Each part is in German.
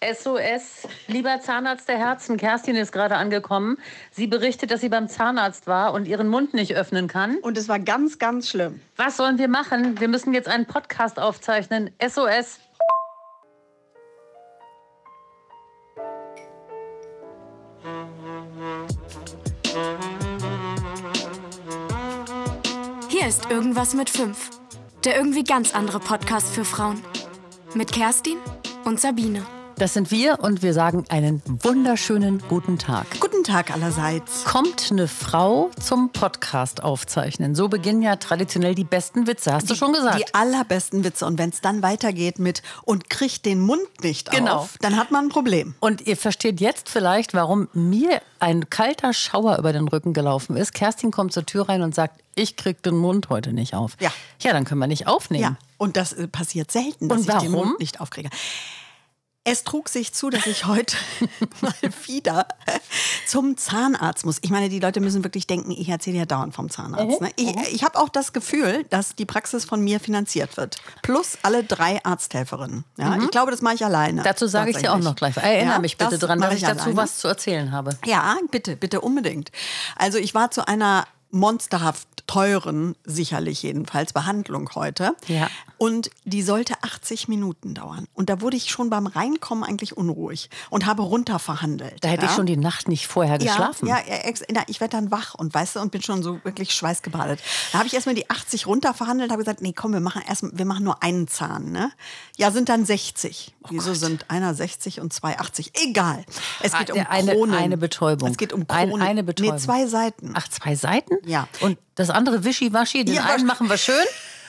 SOS, lieber Zahnarzt der Herzen, Kerstin ist gerade angekommen. Sie berichtet, dass sie beim Zahnarzt war und ihren Mund nicht öffnen kann. Und es war ganz, ganz schlimm. Was sollen wir machen? Wir müssen jetzt einen Podcast aufzeichnen. SOS. Hier ist Irgendwas mit 5. Der irgendwie ganz andere Podcast für Frauen. Mit Kerstin und Sabine. Das sind wir und wir sagen einen wunderschönen guten Tag. Guten Tag allerseits. Kommt eine Frau zum Podcast aufzeichnen? So beginnen ja traditionell die besten Witze, hast die, du schon gesagt. Die allerbesten Witze. Und wenn es dann weitergeht mit und kriegt den Mund nicht Genau. auf, dann hat man ein Problem. Und ihr versteht jetzt vielleicht, warum mir ein kalter Schauer über den Rücken gelaufen ist. Kerstin kommt zur Tür rein und sagt, ich krieg den Mund heute nicht auf. Ja. Ja, dann können wir nicht aufnehmen. Ja, und das äh, passiert selten, dass Und ich den warum? Mund nicht aufkriege. Es trug sich zu, dass ich heute mal wieder zum Zahnarzt muss. Ich meine, die Leute müssen wirklich denken, ich erzähle ja dauernd vom Zahnarzt. Ne? Ich, ich habe auch das Gefühl, dass die Praxis von mir finanziert wird. Plus alle drei Arzthelferinnen. Ja? Ich glaube, das mache ich alleine. Dazu sage ich dir auch noch gleich. Erinnere Ja, mich bitte das mache dass ich dazu alleine. was zu erzählen habe. Ja, bitte, bitte unbedingt. Also ich war zu einer monsterhaft teuren, sicherlich jedenfalls, Behandlung heute. Ja. Und die sollte 80 Minuten dauern. Und da wurde ich schon beim Reinkommen eigentlich unruhig und habe runterverhandelt. Da hätte ja? ich schon die Nacht nicht vorher geschlafen. Ja, ja, ich werde dann wach und weißt du und bin schon so wirklich schweißgebadet. Da habe ich erstmal die 80 runterverhandelt, habe gesagt, nee, komm, wir machen erst, wir machen nur einen Zahn, ne? Ja, sind dann 60. Oh Wieso sind einer 60 und zwei 80? Egal. Es geht um Eine- Kronen. eine Betäubung. Es geht um Ein- Kronen. eine Betäubung. Nee, zwei Seiten. Ach, zwei Seiten? Ja. Und das andere Wischiwaschi, den Ja, einen machen wir schön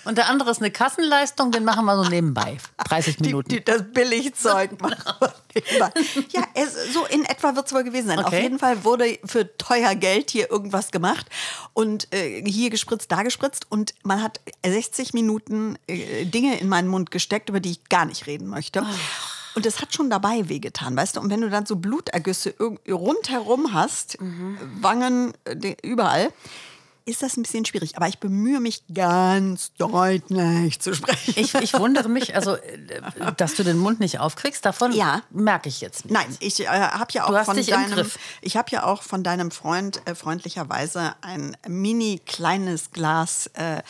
und der andere ist eine Kassenleistung, den machen wir so nebenbei. 30 Die, Minuten. die, das Billigzeug machen wir nebenbei. Ja, es, so in etwa wird es wohl gewesen sein. Auf Okay. jeden Fall wurde für teuer Geld hier irgendwas gemacht und äh, hier gespritzt, da gespritzt und man hat 60 Minuten äh, Dinge in meinen Mund gesteckt, über die ich gar nicht reden möchte. Und es hat schon dabei wehgetan, weißt du? Und wenn du dann so Blutergüsse rundherum hast, Wangen, äh, überall, ist das ein bisschen schwierig. Aber ich bemühe mich ganz deutlich zu sprechen. Ich, ich wundere mich, also, äh, dass du den Mund nicht aufkriegst, davon Ja. merke ich jetzt nicht. Nein, ich äh, habe ja auch von deinem, Griff. ich habe ja auch von deinem Freund äh, freundlicherweise ein mini kleines Glas äh, äh,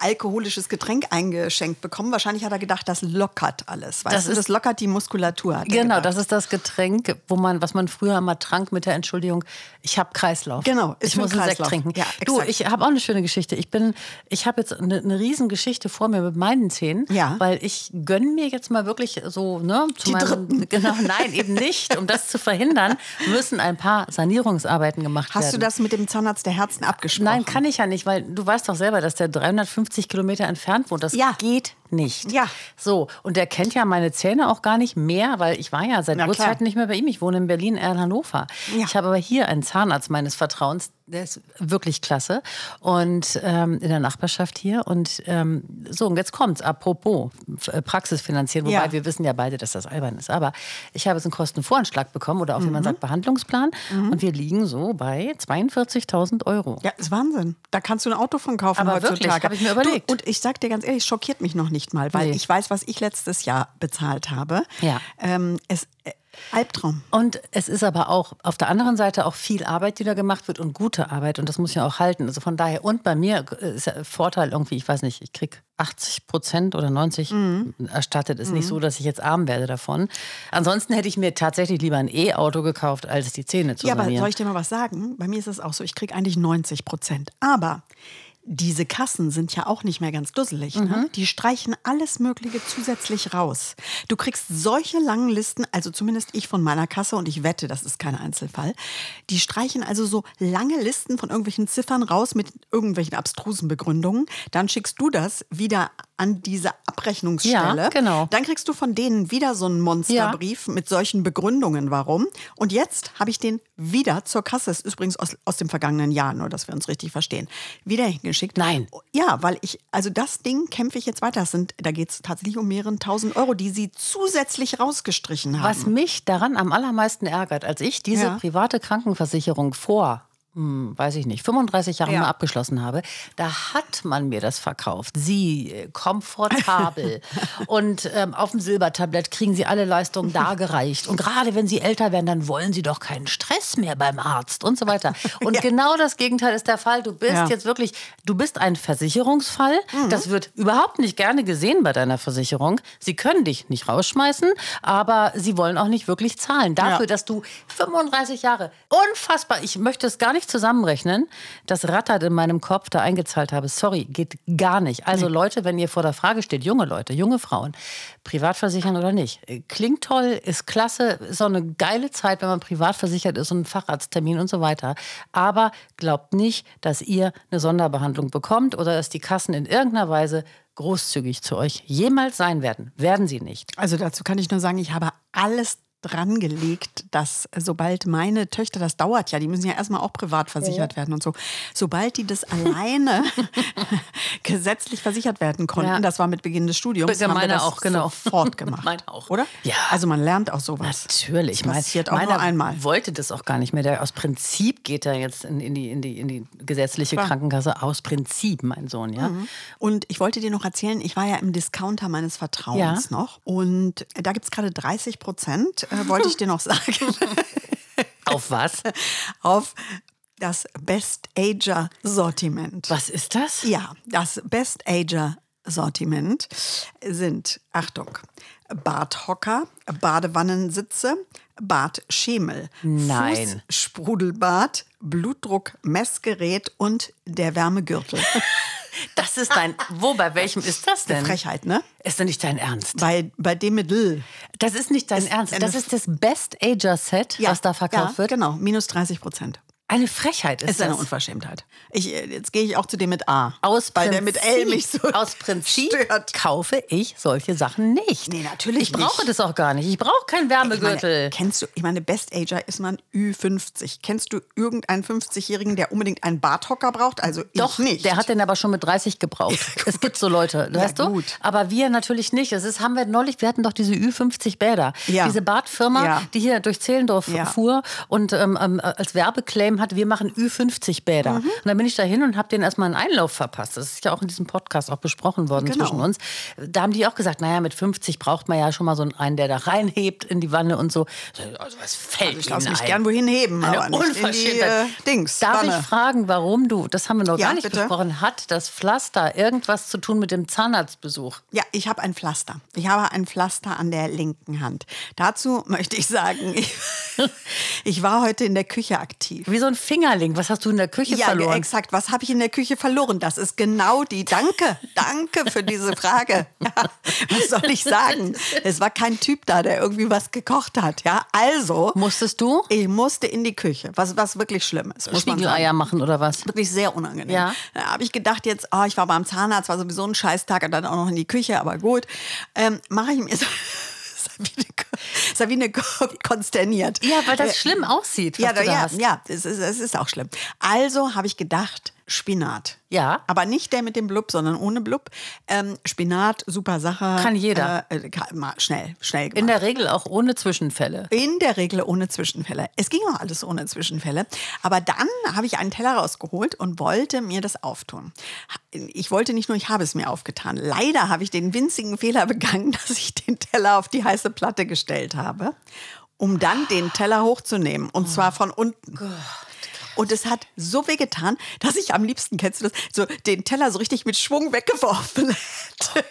alkoholisches Getränk eingeschenkt bekommen. Wahrscheinlich hat er gedacht, das lockert alles. Weißt Das du, ist- das lockert die Muskulatur. Genau, das ist das Getränk, wo man, was man früher mal trank mit der Entschuldigung, ich habe Kreislauf. Genau, ich muss den einen Sekt Kreislauf. trinken. Ja, du. Ich habe auch eine schöne Geschichte. Ich bin, ich habe jetzt eine, eine riesen Geschichte vor mir mit meinen Zähnen, Ja. weil ich gönne mir jetzt mal wirklich so, ne, zu Die meinem, dritten. genau, nein, eben nicht. Um das zu verhindern, müssen ein paar Sanierungsarbeiten gemacht werden. Hast du das mit dem Zahnarzt der Herzen abgesprochen? Nein, kann ich ja nicht, weil du weißt doch selber, dass der 350 Kilometer entfernt wohnt. Das Ja. geht nicht. Ja. So, und der kennt ja meine Zähne auch gar nicht mehr, weil ich war ja seit Na. Urzeiten nicht mehr bei ihm. Ich wohne in Berlin, er in Hannover. Ja. Ich habe aber hier einen Zahnarzt meines Vertrauens, der ist wirklich klasse. Und ähm, in der Nachbarschaft hier. Und ähm, so, und jetzt kommt's. Apropos äh, Praxis finanzieren, wobei Ja. wir wissen ja beide, dass das albern ist. Aber ich habe jetzt einen Kostenvoranschlag bekommen oder auch, wie man Mhm. sagt, Behandlungsplan. Und wir liegen so bei 42.000 Euro. Ja, ist Wahnsinn. Da kannst du ein Auto von kaufen Aber heutzutage. wirklich, hab ich mir überlegt. Du, und ich sag dir ganz ehrlich, schockiert mich noch nicht mal, weil Nee. ich weiß, was ich letztes Jahr bezahlt habe. Ja. Ähm, es, äh, Albtraum. Und es ist aber auch auf der anderen Seite auch viel Arbeit, die da gemacht wird und gute Arbeit. Und das muss ja auch halten. Also von daher, und bei mir ist ja Vorteil irgendwie, ich weiß nicht, ich krieg 80 Prozent oder 90 erstattet. Ist nicht so, dass ich jetzt arm werde davon. Ansonsten hätte ich mir tatsächlich lieber ein E-Auto gekauft, als die Zähne zu Ja, aber soll ich dir mal was sagen? Bei mir ist es auch so, ich kriege eigentlich 90 Prozent. Aber diese Kassen sind ja auch nicht mehr ganz dusselig. Mhm. Ne? Die streichen alles Mögliche zusätzlich raus. Du kriegst solche langen Listen, also zumindest ich von meiner Kasse, und ich wette, das ist kein Einzelfall, die streichen also so lange Listen von irgendwelchen Ziffern raus mit irgendwelchen abstrusen Begründungen. Dann schickst du das wieder an diese Abrechnungsstelle. Ja, genau. Dann kriegst du von denen wieder so einen Monsterbrief mit solchen Begründungen, warum. Und jetzt habe ich den wieder zur Kasse, das ist übrigens aus, aus dem vergangenen Jahr, nur dass wir uns richtig verstehen, wieder hingeschickt. Nein. Ja, weil ich, also das Ding kämpfe ich jetzt weiter. Das sind, da geht es tatsächlich um mehrere tausend Euro, die sie zusätzlich rausgestrichen haben. Was mich daran am allermeisten ärgert, als ich diese Ja. private Krankenversicherung vor hm, weiß ich nicht, 35 Jahren Ja. mal abgeschlossen habe, da hat man mir das verkauft. Sie, äh, komfortabel. und ähm, auf dem Silbertablett kriegen Sie alle Leistungen dargereicht. Und gerade wenn Sie älter werden, dann wollen Sie doch keinen Stress mehr beim Arzt und so weiter. Und genau das Gegenteil ist der Fall. Du bist Ja. jetzt wirklich, du bist ein Versicherungsfall. Das wird überhaupt nicht gerne gesehen bei deiner Versicherung. Sie können dich nicht rausschmeißen, aber sie wollen auch nicht wirklich zahlen. Dafür, Ja. dass du 35 Jahre, unfassbar, ich möchte es gar nicht zusammenrechnen, das rattert in meinem Kopf da eingezahlt habe. Sorry, geht gar nicht. Also Leute, wenn ihr vor der Frage steht, junge Leute, junge Frauen, privat versichern oder nicht, klingt toll, ist klasse, ist auch eine geile Zeit, wenn man privat versichert ist und einen Facharzttermin und so weiter. Aber glaubt nicht, dass ihr eine Sonderbehandlung bekommt oder dass die Kassen in irgendeiner Weise großzügig zu euch jemals sein werden. Werden sie nicht. Also dazu kann ich nur sagen, ich habe alles dran gelegt, dass sobald meine Töchter, das dauert ja, die müssen ja erstmal auch privat versichert werden und so, sobald die das alleine gesetzlich versichert werden konnten, Ja. das war mit Beginn des Studiums, Ja, haben wir meine das auch, genau. sofort gemacht. Meine auch. Oder? Ja. Also man lernt auch sowas. Natürlich. Das passiert auch nur einmal. wollte das auch gar nicht mehr. Der, aus Prinzip geht er jetzt in, in, die, in, die, in die gesetzliche Klar. Krankenkasse. Aus Prinzip, mein Sohn, ja. Und ich wollte dir noch erzählen, ich war ja im Discounter meines Vertrauens Ja. noch. Und da gibt es gerade 30 Prozent, äh, wollte ich dir noch sagen, Auf was? auf das Best Ager Sortiment. Was ist das? Ja, das Best Ager Sortiment sind, Achtung, Barthocker, Badewannensitze, Bartschemel, Nein. Fußsprudelbad, Blutdruck-Messgerät und der Wärmegürtel. Das ist dein. Wo, bei welchem ist das denn? Frechheit, ne? Ist denn nicht dein Ernst? Bei, bei dem mit L. Das ist nicht dein Ist Ernst. eine- Das ist das Best Ager Set, was da verkauft ja, wird. Genau, minus 30 Prozent. Eine Frechheit ist, Ist eine das. Unverschämtheit. Ich, äh, jetzt gehe ich auch zu dem mit A. Aus weil Prinzip, der mit L mich so aus Prinzip stört. kaufe ich solche Sachen nicht. Nee, natürlich Ich brauche nicht. das auch gar nicht. Ich brauche keinen Ich Wärmegürtel. meine, kennst du, ich meine, Best Ager ist man Ü50. Kennst du irgendeinen 50-Jährigen, der unbedingt einen Barthocker braucht? Also Doch, ich nicht. der hat den aber schon mit 30 gebraucht. es gibt so Leute, Ja, weißt du? gut. Aber wir natürlich nicht. Das ist, haben wir neulich, wir hatten doch diese Ü50 Bäder. Ja. Diese Badfirma, Ja. die hier durch Zehlendorf Ja. fuhr und ähm, ähm, als Werbeclaim hat, wir machen Ü50 Bäder. Mhm. Und dann bin ich da hin und habe denen erstmal einen Einlauf verpasst. Das ist ja auch in diesem Podcast auch besprochen worden Genau. zwischen uns. Da haben die auch gesagt, naja, mit 50 braucht man ja schon mal so einen, der da reinhebt in die Wanne und so. Also was fällt ich lasse mich ein? gern wohin heben, Eine aber nicht in die äh. Dings. Darf Wanne. ich fragen, warum du, das haben wir noch Ja, gar nicht bitte. besprochen, hat das Pflaster irgendwas zu tun mit dem Zahnarztbesuch? Ja, ich habe ein Pflaster. Ich habe ein Pflaster an der linken Hand. Dazu möchte ich sagen, ich, ich war heute in der Küche aktiv. Wie so ein Fingerling. Was hast du in der Küche Ja, verloren? exakt. Was habe ich in der Küche verloren? Das ist genau die. Danke, danke für diese Frage. Ja, was soll ich sagen? Es war kein Typ da, der irgendwie was gekocht hat. Ja, also Musstest du ich musste in die Küche, was, was wirklich schlimm ist. Muss. Spiegeleier machen oder was? Wirklich sehr unangenehm. Ja. Da habe ich gedacht jetzt, oh, ich war beim Zahnarzt, war sowieso ein Scheißtag und dann auch noch in die Küche, aber gut. Ähm, Mache ich mir so. Sabine, Sabine konsterniert. Ja, weil das Äh, schlimm aussieht, was ja, ja, hast. ja, es ist, es ist auch schlimm. Also habe ich gedacht, Spinat. Ja. Aber nicht der mit dem Blub, sondern ohne Blub. Ähm, Spinat, super Sache. Kann jeder. Äh, äh, kann, mal schnell, schnell gemacht. In der Regel auch ohne Zwischenfälle. In der Regel ohne Zwischenfälle. Es ging auch alles ohne Zwischenfälle. Aber dann habe ich einen Teller rausgeholt und wollte mir das auftun. Ich wollte nicht nur, ich habe es mir aufgetan. Leider habe ich den winzigen Fehler begangen, dass ich den Teller auf die heiße Platte gestellt habe, um dann den Teller hochzunehmen. Und zwar von unten. Und es hat so weh getan, dass ich am liebsten, kennst du das, so den Teller so richtig mit Schwung weggeworfen hätte.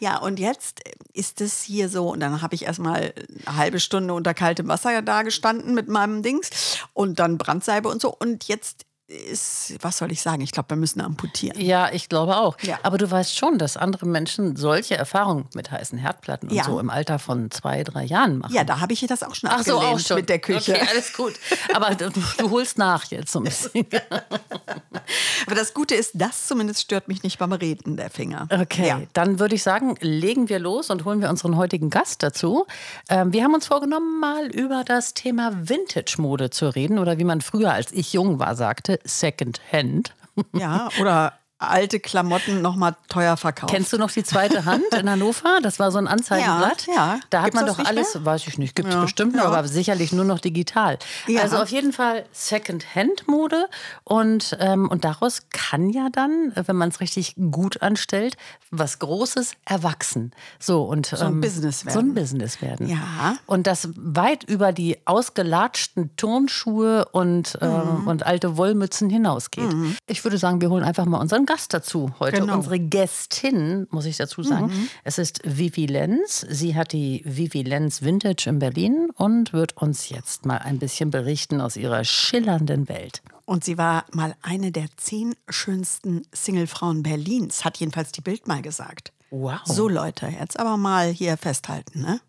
Ja, und jetzt ist es hier so, und dann habe ich erstmal eine halbe Stunde unter kaltem Wasser da gestanden mit meinem Dings und dann Brandsalbe und so. Und jetzt ist, was soll ich sagen? Ich glaube, wir müssen amputieren. Ja, ich glaube auch. Ja. Aber du weißt schon, dass andere Menschen solche Erfahrungen mit heißen Herdplatten und Ja. so im Alter von zwei, drei Jahren machen. Ja, da habe ich das auch schon Ach so, auch schon. mit der Küche. Okay, alles gut. Aber du, du holst nach jetzt so ein bisschen. Aber das Gute ist, das zumindest stört mich nicht beim Reden, der Finger. Okay, Ja. dann würde ich sagen, legen wir los und holen wir unseren heutigen Gast dazu. Ähm, wir haben uns vorgenommen, mal über das Thema Vintage-Mode zu reden oder wie man früher, als ich jung war, sagte, Second Hand. Ja, oder alte Klamotten nochmal teuer verkauft. Kennst du noch die zweite Hand in Hannover? Das war so ein Anzeigenblatt. Ja, ja. Da hat Gibt's man doch alles, weiß ich nicht, gibt es Ja, bestimmt noch, ja. aber sicherlich nur noch digital. Ja. Also auf jeden Fall Second-Hand-Mode und, ähm, und daraus kann ja dann, wenn man es richtig gut anstellt, was Großes erwachsen. So, und, so ein Business So ein werden. Business werden. Ja. Und das weit über die ausgelatschten Turnschuhe und, ähm, Mhm. und alte Wollmützen hinausgeht. Ich würde sagen, wir holen einfach mal unseren Gast dazu heute. Genau. Unsere Gästin, muss ich dazu sagen. Mhm. Es ist Vivi Lenz. Sie hat die Vivi Lenz Vintage in Berlin und wird uns jetzt mal ein bisschen berichten aus ihrer schillernden Welt. Und sie war mal eine der zehn schönsten Singlefrauen Berlins, hat jedenfalls die Bild mal gesagt. Wow. So Leute, jetzt aber mal hier festhalten, ne?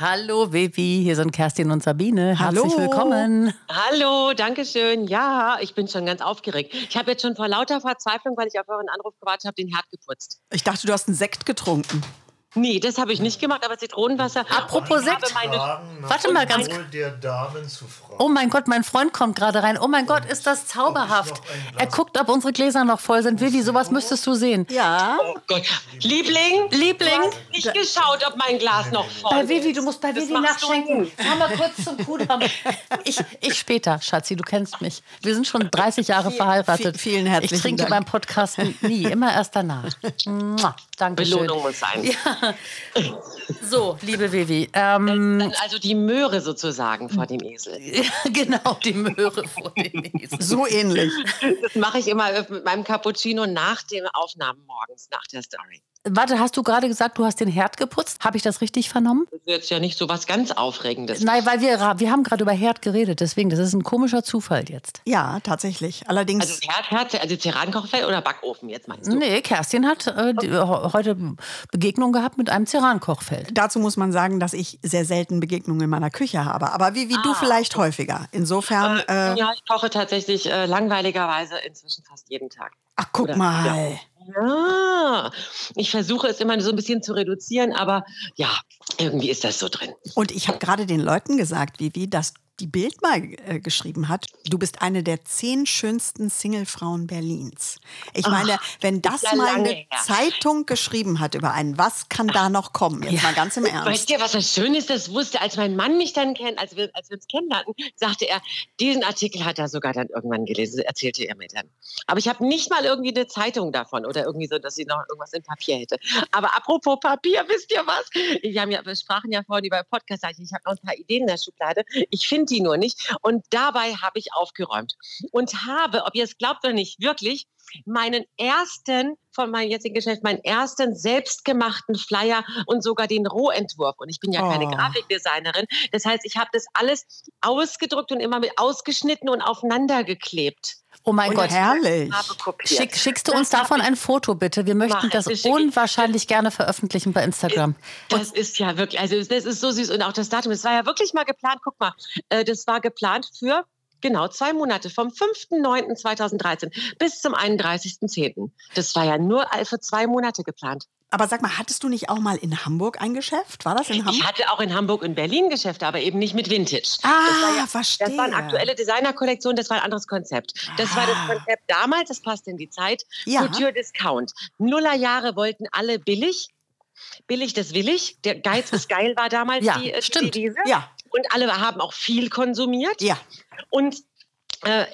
Hallo Vivi, hier sind Kerstin und Sabine. Herzlich Hallo. willkommen. Hallo, danke schön. Ja, ich bin schon ganz aufgeregt. Ich habe jetzt schon vor lauter Verzweiflung, weil ich auf euren Anruf gewartet habe, den Herd geputzt. Ich dachte, du hast einen Sekt getrunken. Nee, das habe ich nicht gemacht, aber Zitronenwasser. Apropos ich habe Sekt. Warte mal ganz- fragen. Oh mein Gott, mein Freund kommt gerade rein. Oh mein Gott, ist das zauberhaft. Er guckt, ob unsere Gläser noch voll sind. Vivi, sowas müsstest du sehen. Ja. Oh Gott. Liebling? Liebling? Du hast nicht geschaut, ob mein Glas noch voll Bei ist. Vivi, du musst bei Das Vivi nachschenken. Fahr mal kurz zum Kudamm. Ich, ich später, Schatzi, du kennst mich. Wir sind schon 30 Jahre verheiratet. vi- vielen herzlichen Ich trinke Dank. beim Podcast nie, immer erst danach. Dankeschön. Belohnung muss sein. So, liebe Vivi. Ähm, Dann also die Möhre sozusagen vor dem Esel. genau, die Möhre vor dem Esel. So ähnlich. Das mache ich immer mit meinem Cappuccino nach den Aufnahmen morgens, nach der Story. Warte, hast du gerade gesagt, du hast den Herd geputzt? Habe ich das richtig vernommen? Das ist jetzt ja nicht so was ganz Aufregendes. Nein, weil wir, wir haben gerade über Herd geredet, deswegen, das ist ein komischer Zufall jetzt. Ja, tatsächlich. Allerdings. Also Herd, Herd, also Cerankochfeld oder Backofen jetzt meinst du? Nee, Kerstin hat äh, die, ho- heute Begegnung gehabt mit einem Cerankochfeld. Dazu muss man sagen, dass ich sehr selten Begegnungen in meiner Küche habe. Aber wie, wie du vielleicht häufiger. Insofern, äh, Ja, ich koche tatsächlich äh, langweiligerweise inzwischen fast jeden Tag. ach guck Oder- mal. Ja, ich versuche es immer so ein bisschen zu reduzieren, aber ja, irgendwie ist das so drin. Und ich habe gerade den Leuten gesagt, Vivi, dass die Bild mal äh, geschrieben hat, du bist eine der zehn schönsten Singlefrauen Berlins. Ich meine, wenn das ja mal eine her. Zeitung geschrieben hat über einen, was kann da noch kommen? Jetzt mal ganz im Weißt Ernst. du, was das Schöne ist, das wusste, als mein Mann mich dann kennt, als wir, als wir uns kennenlernten, sagte er, diesen Artikel hat er sogar dann irgendwann gelesen, erzählte er mir dann. Aber ich habe nicht mal irgendwie eine Zeitung davon oder irgendwie so, dass ich noch irgendwas in Papier hätte. Aber apropos Papier, wisst ihr was? Wir, haben ja, wir sprachen ja vorhin über Podcast, ich habe noch ein paar Ideen in der Schublade. Ich finde die nur nicht. Und dabei habe ich aufgeräumt und habe, ob ihr es glaubt oder nicht, wirklich meinen ersten von meinem jetzigen Geschäft, meinen ersten selbstgemachten Flyer und sogar den Rohentwurf. Und ich bin ja keine Oh. Grafikdesignerin. Das heißt, ich habe das alles ausgedruckt und immer mit ausgeschnitten und aufeinander geklebt. Oh mein Und Gott. Herrlich. Schick, schickst du Das uns davon ein Foto bitte? Wir möchten das unwahrscheinlich gerne veröffentlichen bei Instagram. Das ist ja wirklich, also das ist so süß und auch das Datum, das war ja wirklich mal geplant. Guck mal, äh, das war geplant für genau zwei Monate, vom 5.9.2013 bis zum 31.10. Das war ja nur für zwei Monate geplant. Aber sag mal, hattest du nicht auch mal in Hamburg ein Geschäft? War das in Ich Hamburg? hatte auch in Hamburg und Berlin Geschäfte, aber eben nicht mit Vintage. Ah, das war ja, verstehe. Das waren aktuelle Designerkollektionen, das war ein anderes Konzept. Das war das Ah. Konzept damals, das passt in die Zeit. Ja. Couture Discount. Nullerjahre wollten alle billig. Billig, das will ich. Der Geiz ist geil war damals Ja, die, äh, die stimmt. Devise. Ja, Und alle haben auch viel konsumiert. ja. Und,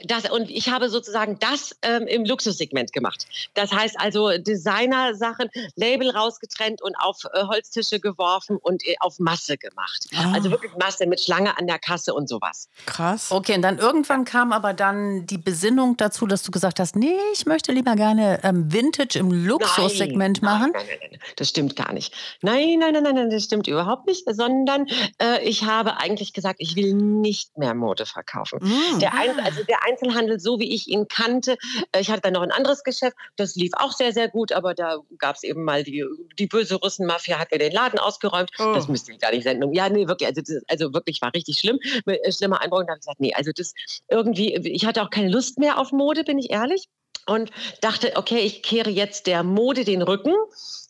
das, und ich habe sozusagen das ähm, im Luxussegment gemacht. Das heißt also Designer-Sachen, Label rausgetrennt und auf äh, Holztische geworfen und äh, auf Masse gemacht. Ah. Also wirklich Masse mit Schlange an der Kasse und sowas. Krass. Okay, und dann irgendwann kam aber dann die Besinnung dazu, dass du gesagt hast, nee, ich möchte lieber gerne ähm, Vintage im Luxussegment Nein, machen. Nein, nein, nein, das stimmt gar nicht. Nein, nein, nein, nein, nein, das stimmt überhaupt nicht, sondern äh, ich habe eigentlich gesagt, ich will nicht mehr Mode verkaufen. Mm. Der, Ein also der Einzelhandel, so wie ich ihn kannte, äh, ich hatte dann noch ein anderes Geschäft, das lief auch sehr, sehr gut, aber da gab es eben mal die, die böse Russenmafia, hat mir den Laden ausgeräumt. Oh. Das müsste ich gar nicht senden. Ja, nee, wirklich, also, das, also wirklich war richtig schlimm, äh, schlimmer Einbruch. Und da habe ich gesagt, nee, also das irgendwie, ich hatte auch keine Lust mehr auf Mode, bin ich ehrlich. Und dachte, okay, ich kehre jetzt der Mode den Rücken,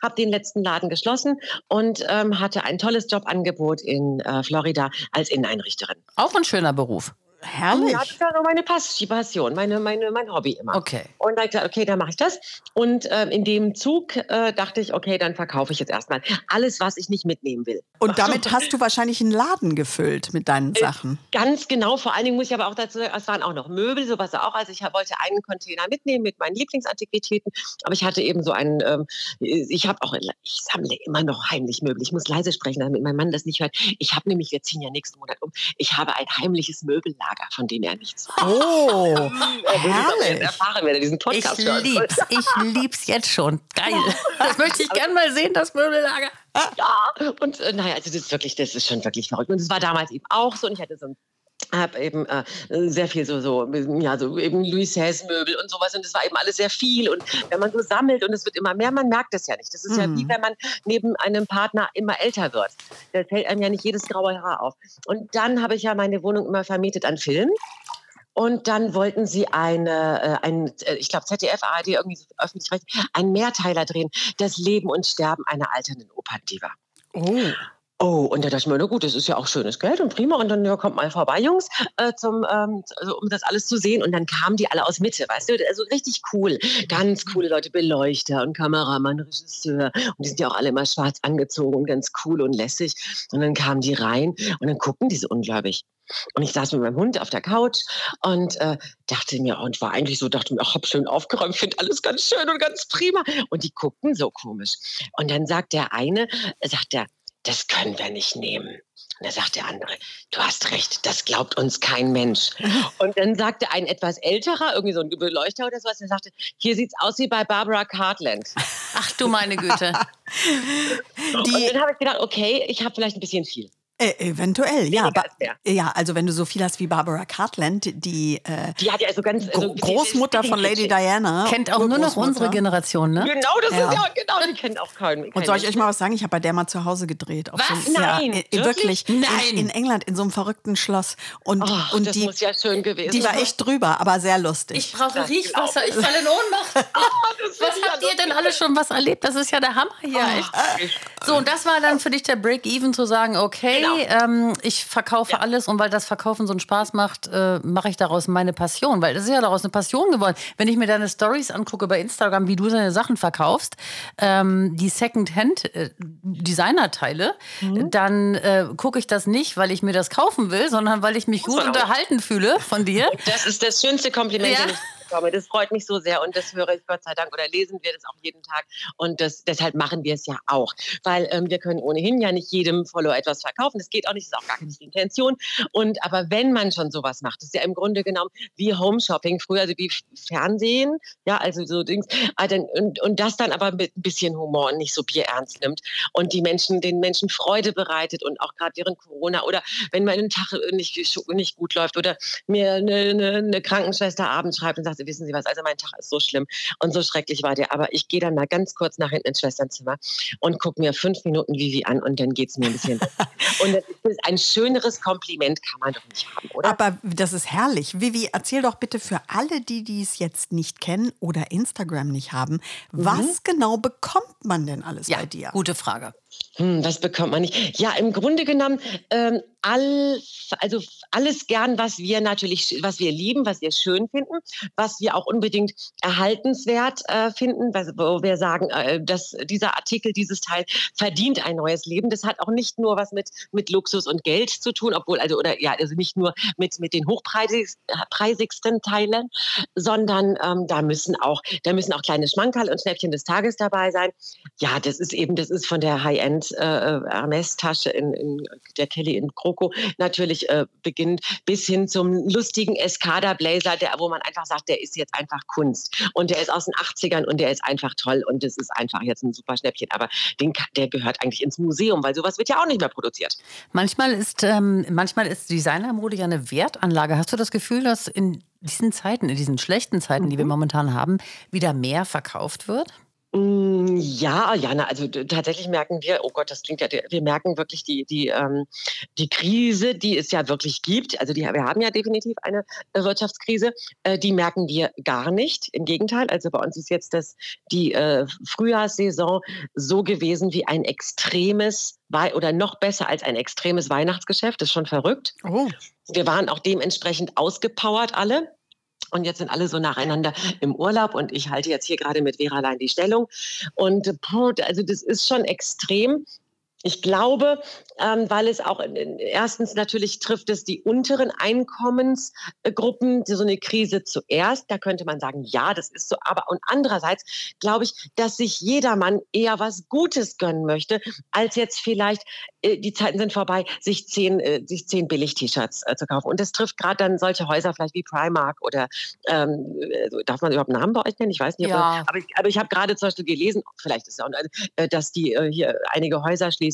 habe den letzten Laden geschlossen und ähm, hatte ein tolles Jobangebot in äh, Florida als Inneneinrichterin. Auch ein schöner Beruf. Herrlich. Ja, das war so meine Pass Passion, meine, meine, mein Hobby immer. Okay. Und dann gesagt, okay, dann mache ich das. Und ähm, in dem Zug äh, dachte ich, okay, dann verkaufe ich jetzt erstmal alles, was ich nicht mitnehmen will. Und damit hast du wahrscheinlich einen Laden gefüllt mit deinen Äh, Sachen. Ganz genau. Vor allen Dingen muss ich aber auch dazu sagen, es waren auch noch Möbel, sowas auch. Also ich wollte einen Container mitnehmen mit meinen Lieblingsantiquitäten. Aber ich hatte eben so einen, ähm, ich habe auch, ich sammle immer noch heimlich Möbel. Ich muss leise sprechen, damit mein Mann das nicht hört. Ich habe nämlich, wir ziehen ja nächsten Monat um, ich habe ein heimliches Möbellager, von dem er nichts weiß. Oh, Er herrlich. erfahren, wenn er diesen Ich Podcast hört. lieb's. Ich lieb's jetzt schon. Geil. Das möchte ich gern mal sehen, das Möbellager. Ja, und äh, naja, also das ist wirklich, das ist schon wirklich verrückt. Und es war damals eben auch so. Und ich hatte so ein habe eben äh, sehr viel so, so, ja, so eben Louis Hess Möbel und sowas und es war eben alles sehr viel und wenn man so sammelt und es wird immer mehr, man merkt das ja nicht. Das ist ja wie wenn man neben einem Partner immer älter wird. Das hält einem ja nicht jedes graue Haar auf. Und dann habe ich ja meine Wohnung immer vermietet an Film. Und dann wollten sie eine, äh, ein, äh, ich glaube ZDF, ARD, irgendwie so öffentlich, einen Mehrteiler drehen, das Leben und Sterben einer alternden Operndiva. Oh. Oh, und da dachte ich mir, na gut, das ist ja auch schönes Geld und prima. Und dann ja, kommt mal vorbei, Jungs, äh, zum, ähm, also, um das alles zu sehen. Und dann kamen die alle aus Mitte, weißt du? Also richtig cool. Ganz coole Leute, Beleuchter und Kameramann, Regisseur. Und die sind ja auch alle immer schwarz angezogen und ganz cool und lässig. Und dann kamen die rein und dann guckten die so unglaublich. Und ich saß mit meinem Hund auf der Couch und äh, dachte mir, und war eigentlich so, dachte mir, ach, hab schön aufgeräumt, finde alles ganz schön und ganz prima. Und die guckten so komisch. Und dann sagt der eine, sagt der, das können wir nicht nehmen. Und da sagt der andere, du hast recht, das glaubt uns kein Mensch. Und dann sagte ein etwas älterer, irgendwie so ein Beleuchter oder sowas, der sagte, hier sieht's aus wie bei Barbara Cartland. Ach du meine Güte. und dann habe ich gedacht, okay, ich habe vielleicht ein bisschen viel. Äh, eventuell, ja. Weniger als. Ja, also wenn du so viel hast wie Barbara Cartland, die äh, Die hat ja also ganz... Also, Großmutter von Lady Diana. Kennt auch nur noch unsere Generation, ne? Genau, das Ja. ist ja, genau, die kennen auch keinen. Und soll ich euch mal was sagen? Ich habe bei der mal zu Hause gedreht. Auf Was? So, ja, Nein, äh, wirklich? wirklich. In, Nein. in England, in so einem verrückten Schloss. Und, Oh, und das die, muss ja schön gewesen die war echt drüber, aber sehr lustig. Ich brauche Das Riechwasser, ich falle in Ohnmacht. das Was habt ja ihr denn alle schon was erlebt? Das ist ja der Hammer hier. echt. So, und das war dann für dich der Break-Even zu sagen, okay, Genau. Ähm, ich verkaufe alles und weil das Verkaufen so einen Spaß macht, äh, mache ich daraus meine Passion. Weil das ist ja daraus eine Passion geworden. Wenn ich mir deine Stories angucke bei Instagram, wie du deine Sachen verkaufst, ähm, die Second-Hand-Designerteile, dann äh, gucke ich das nicht, weil ich mir das kaufen will, sondern weil ich mich gut unterhalten fühle von dir. Das ist das schönste Kompliment, Ja. Bekomme. Das freut mich so sehr und das höre ich Gott sei Dank oder lesen wir das auch jeden Tag. Und das, deshalb machen wir es ja auch. Weil ähm, wir können ohnehin ja nicht jedem Follower etwas verkaufen. Das geht auch nicht, das ist auch gar die Intention. Und aber wenn man schon sowas macht, das ist ja im Grunde genommen wie Home Shopping, früher also wie Fernsehen, ja, also so Dings. Ah, Und, und das dann aber mit ein bisschen Humor und nicht so bierernst nimmt und die Menschen, den Menschen Freude bereitet und auch gerade während Corona oder wenn mal ein Tag nicht, nicht gut läuft oder mir eine, eine, eine Krankenschwester abends schreibt und sagt, wissen Sie was, also mein Tag ist so schlimm und so schrecklich war der, aber ich gehe dann mal ganz kurz nach hinten ins Schwesternzimmer und gucke mir fünf Minuten Vivi an und dann geht es mir ein bisschen besser. Und das ist ein schöneres Kompliment kann man doch nicht haben, oder? Aber das ist herrlich. Vivi, erzähl doch bitte für alle, die dies jetzt nicht kennen oder Instagram nicht haben, was genau bekommt man denn alles bei dir? gute Frage. Hm, was bekommt man nicht? Ja, im Grunde genommen ähm, all, also alles gern, was wir natürlich, was wir lieben, was wir schön finden, was wir auch unbedingt erhaltenswert äh, finden, wo wir sagen, äh, dass dieser Artikel, dieses Teil verdient ein neues Leben. Das hat auch nicht nur was mit, mit Luxus und Geld zu tun, obwohl, also, oder ja, also nicht nur mit, mit den hochpreisigsten Teilen, sondern ähm, da müssen auch, da müssen auch kleine Schmankerl und Schnäppchen des Tages dabei sein. Ja, das ist eben, das ist von der High-End äh, Hermes-Tasche in, in der Kelly in Kroko natürlich äh, beginnt bis hin zum lustigen Escada-Blazer, der, wo man einfach sagt, der ist jetzt einfach Kunst. Und der ist aus den 80ern und der ist einfach toll und das ist einfach jetzt ein super Schnäppchen. Aber den, der gehört eigentlich ins Museum, weil sowas wird ja auch nicht mehr produziert. Manchmal ist, ähm, manchmal ist Designermode ja eine Wertanlage. Hast du das Gefühl, dass in diesen Zeiten, in diesen schlechten Zeiten, die wir momentan haben, wieder mehr verkauft wird? Mm, ja, Jana, also tatsächlich merken wir, oh Gott, das klingt ja, wir merken wirklich die, die, ähm, die Krise, die es ja wirklich gibt. Also die, wir haben ja definitiv eine äh, Wirtschaftskrise, äh, die merken wir gar nicht. Im Gegenteil, also bei uns ist jetzt das, die äh, Frühjahrssaison so gewesen wie ein extremes oder noch besser als ein extremes Weihnachtsgeschäft. Das ist schon verrückt. Oh. Wir waren auch dementsprechend ausgepowert alle. Und jetzt sind alle so nacheinander im Urlaub und ich halte jetzt hier gerade mit Vera allein die Stellung. Und also das ist schon extrem. Ich glaube, ähm, weil es auch erstens natürlich trifft es die unteren Einkommensgruppen, so eine Krise zuerst. Da könnte man sagen, ja, das ist so. Aber und andererseits glaube ich, dass sich jedermann eher was Gutes gönnen möchte, als jetzt vielleicht äh, die Zeiten sind vorbei, sich zehn, äh, sich zehn Billig-T-Shirts äh, zu kaufen. Und das trifft gerade dann solche Häuser vielleicht wie Primark oder ähm, darf man überhaupt Namen bei euch nennen? Ich weiß nicht. Ja. aber ich, aber ich habe gerade zum Beispiel gelesen, vielleicht ist es auch, dass die hier einige Häuser schließen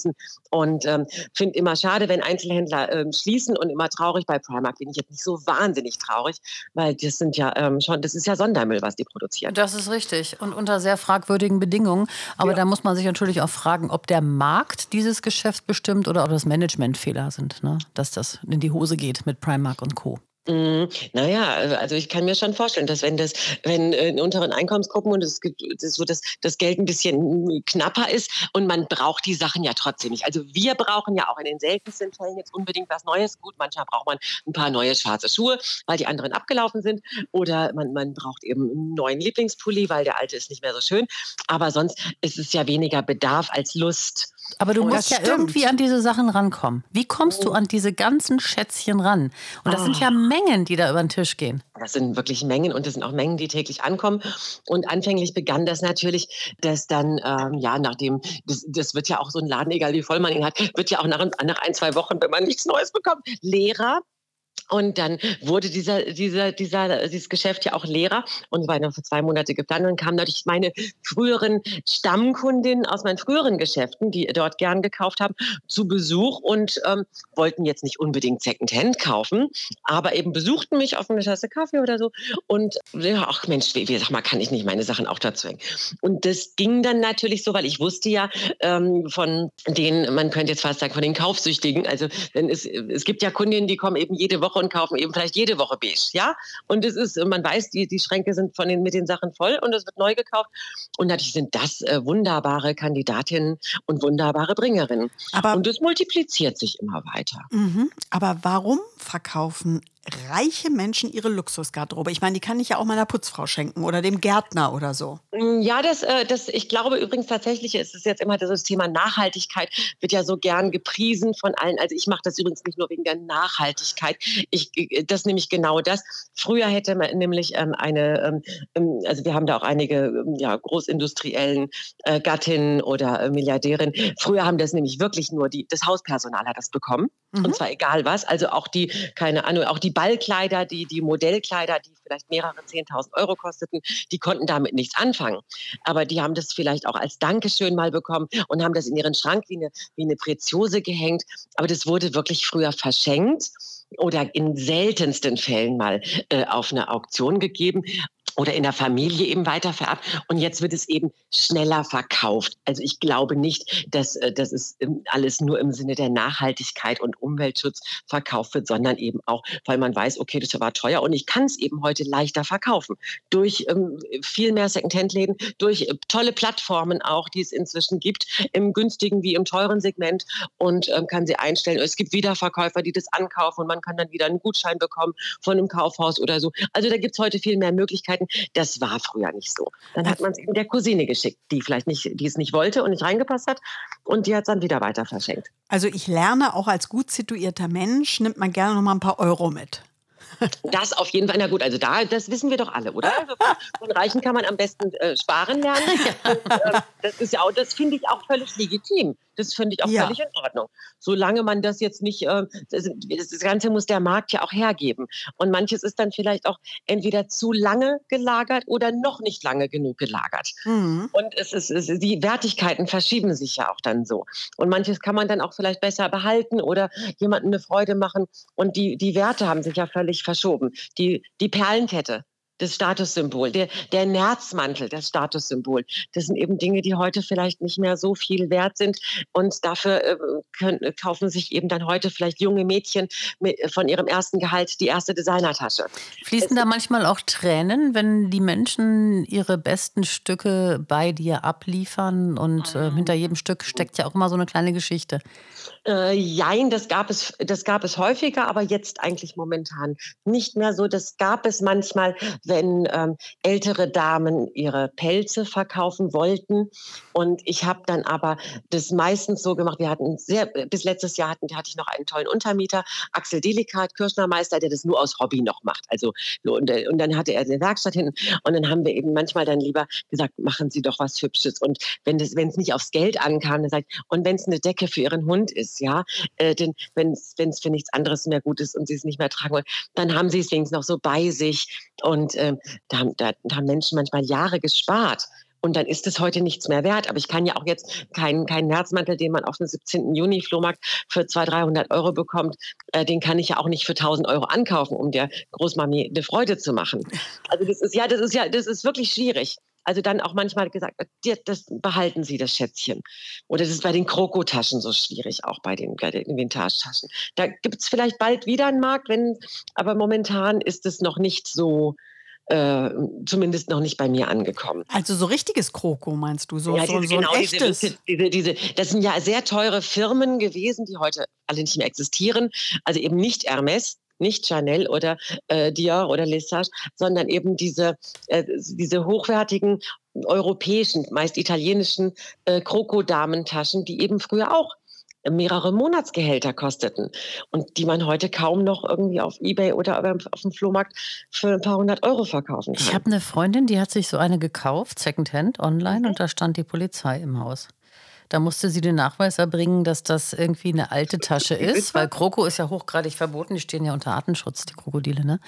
und ähm, finde immer schade, wenn Einzelhändler ähm, schließen und immer traurig. Bei Primark bin ich jetzt nicht so wahnsinnig traurig, weil das sind ja ähm, schon, das ist ja Sondermüll, was die produzieren. Das ist richtig und unter sehr fragwürdigen Bedingungen. Aber ja. da muss man sich natürlich auch fragen, ob der Markt dieses Geschäft bestimmt oder ob das Managementfehler sind, ne? dass das in die Hose geht mit Primark und Co. Mm, naja, also ich kann mir schon vorstellen, dass wenn das, wenn in unteren Einkommensgruppen und es gibt so, dass das Geld ein bisschen knapper ist und man braucht die Sachen ja trotzdem nicht. Also wir brauchen ja auch in den seltensten Fällen jetzt unbedingt was Neues. Gut, manchmal braucht man ein paar neue schwarze Schuhe, weil die anderen abgelaufen sind. Oder man, man braucht eben einen neuen Lieblingspulli, weil der alte ist nicht mehr so schön. Aber sonst ist es ja weniger Bedarf als Lust. Aber du musst ja stimmt. irgendwie an diese Sachen rankommen. Wie kommst du oh. an diese ganzen Schätzchen ran? Und das oh. sind ja ah. Mengen, die da über den Tisch gehen. Das sind wirklich Mengen und das sind auch Mengen, die täglich ankommen. Und anfänglich begann das natürlich, dass dann, ähm, ja, nachdem, das, das wird ja auch so ein Laden, egal wie voll man ihn hat, wird ja auch nach, nach ein, zwei Wochen, wenn man nichts Neues bekommt, leerer. Und dann wurde dieser, dieser, dieser, dieses Geschäft ja auch leerer und war noch für zwei Monate geplant. Und kamen natürlich meine früheren Stammkundinnen aus meinen früheren Geschäften, die dort gern gekauft haben, zu Besuch und ähm, wollten jetzt nicht unbedingt Secondhand kaufen, aber eben besuchten mich auf eine Tasse Kaffee oder so. Und ja, ach Mensch, wie, wie sag mal, kann ich nicht meine Sachen auch dazu hängen? Und das ging dann natürlich so, weil ich wusste ja ähm, von den, man könnte jetzt fast sagen, von den Kaufsüchtigen, also denn es, es gibt ja Kundinnen, die kommen eben jede Woche Woche und kaufen eben vielleicht jede Woche beige, ja. Und es ist, man weiß, die, die Schränke sind von den, mit den Sachen voll und es wird neu gekauft. Und natürlich sind das äh, wunderbare Kandidatinnen und wunderbare Bringerinnen. Aber, und es multipliziert sich immer weiter. Mhm. Aber warum verkaufen reiche Menschen ihre Luxusgarderobe? Ich meine, die kann ich ja auch meiner Putzfrau schenken oder dem Gärtner oder so. Mm, ja, das, äh, das, ich glaube übrigens tatsächlich, ist es jetzt immer das Thema Nachhaltigkeit, wird ja so gern gepriesen von allen. Also ich mache das übrigens nicht nur wegen der Nachhaltigkeit. Ich, äh, das ist nämlich genau das. Früher hätte man nämlich ähm, eine, ähm, ähm, also wir haben da auch einige ja, großindustriellen äh, Gattinnen oder Milliardärinnen. Früher haben das nämlich wirklich nur die, das Hauspersonal hat das bekommen. Mhm. Und zwar egal was. Also auch die, keine Ahnung, auch die Ballkleider, die, die Modellkleider, die vielleicht mehrere 10.000 Euro kosteten, die konnten damit nichts anfangen. Aber die haben das vielleicht auch als Dankeschön mal bekommen und haben das in ihren Schrank wie eine, wie eine Preziose gehängt. Aber das wurde wirklich früher verschenkt oder in seltensten Fällen mal äh, auf eine Auktion gegeben oder in der Familie eben weitervererbt. Und jetzt wird es eben schneller verkauft. Also ich glaube nicht, dass äh, das ist alles nur im Sinne der Nachhaltigkeit und Umweltschutz verkauft wird, sondern eben auch, weil man weiß, okay, das war teuer und ich kann es eben heute leichter verkaufen. Durch ähm, viel mehr Secondhand-Läden, durch äh, tolle Plattformen auch, die es inzwischen gibt, im günstigen wie im teuren Segment und ähm, kann sie einstellen. Es gibt Wiederverkäufer, die das ankaufen und man kann dann wieder einen Gutschein bekommen von einem Kaufhaus oder so. Also da gibt es heute viel mehr Möglichkeiten. Das war früher nicht so. Dann hat man es eben der Cousine geschickt, die vielleicht nicht, die es nicht wollte und nicht reingepasst hat. Und die hat es dann wieder weiter verschenkt. Also ich lerne auch als gut situierter Mensch, nimmt man gerne noch mal ein paar Euro mit. Das auf jeden Fall. Na gut, also da, das wissen wir doch alle, oder? Also von Reichen kann man am besten äh, sparen lernen. Und, äh, das ist ja auch, das finde ich auch völlig legitim. Das finde ich auch ja. völlig in Ordnung. Solange man das jetzt nicht, äh, das, das, Ganze muss der Markt ja auch hergeben. Und manches ist dann vielleicht auch entweder zu lange gelagert oder noch nicht lange genug gelagert. Mhm. Und es ist, es, die Wertigkeiten verschieben sich ja auch dann so. Und manches kann man dann auch vielleicht besser behalten oder jemandem eine Freude machen. Und die, die Werte haben sich ja völlig verschoben. Die, die Perlenkette das Statussymbol, der, der Nerzmantel, das Statussymbol. Das sind eben Dinge, die heute vielleicht nicht mehr so viel wert sind. Und dafür äh, können, kaufen sich eben dann heute vielleicht junge Mädchen mit, von ihrem ersten Gehalt die erste Designertasche. Fließen es da manchmal auch Tränen, wenn die Menschen ihre besten Stücke bei dir abliefern? Und äh, hinter jedem Stück steckt ja auch immer so eine kleine Geschichte. Äh, jein, das gab, es, das gab es häufiger, aber jetzt eigentlich momentan nicht mehr so. Das gab es manchmal, wenn ähm, ältere Damen ihre Pelze verkaufen wollten. Und ich habe dann aber das meistens so gemacht. Wir hatten sehr, bis letztes Jahr hatten, hatte ich noch einen tollen Untermieter, Axel Delikat, Kirschnermeister, der das nur aus Hobby noch macht. Also, und, äh, und dann hatte er eine Werkstatt hinten. Und dann haben wir eben manchmal dann lieber gesagt, machen Sie doch was Hübsches. Und wenn es nicht aufs Geld ankam, dann sagt, und wenn es eine Decke für Ihren Hund ist, ja, äh, denn wenn es für nichts anderes mehr gut ist und sie es nicht mehr tragen wollen, dann haben sie es wenigstens noch so bei sich und äh, da, da, da haben Menschen manchmal Jahre gespart. Und dann ist es heute nichts mehr wert. Aber ich kann ja auch jetzt keinen, keinen Herzmantel, den man auf dem 17. Juni-Flohmarkt für 200, 300 Euro bekommt, äh, den kann ich ja auch nicht für 1000 Euro ankaufen, um der Großmami eine Freude zu machen. Also das ist ja, das ist ja, das ist wirklich schwierig. Also dann auch manchmal gesagt, das behalten Sie das Schätzchen. Oder das ist bei den Krokotaschen so schwierig, auch bei den, bei den Vintage-Taschen. Da gibt es vielleicht bald wieder einen Markt, wenn, aber momentan ist es noch nicht so, äh, zumindest noch nicht bei mir angekommen. Also so richtiges Kroko meinst du? So, ja, diese, so, so genau, ein echtes? Diese, diese, diese, das sind ja sehr teure Firmen gewesen, die heute alle nicht mehr existieren. Also eben nicht Hermes, nicht Chanel oder äh, Dior oder Lesage, sondern eben diese, äh, diese hochwertigen europäischen, meist italienischen äh, Krokodamentaschen, die eben früher auch mehrere Monatsgehälter kosteten und die man heute kaum noch irgendwie auf Ebay oder auf dem Flohmarkt für ein paar hundert Euro verkaufen kann. Ich habe eine Freundin, die hat sich so eine gekauft, Secondhand, online, mhm. und da stand die Polizei im Haus. Da musste sie den Nachweis erbringen, dass das irgendwie eine alte Tasche ist, weil Kroko ist ja hochgradig verboten. Die stehen ja unter Artenschutz, die Krokodile. Ne?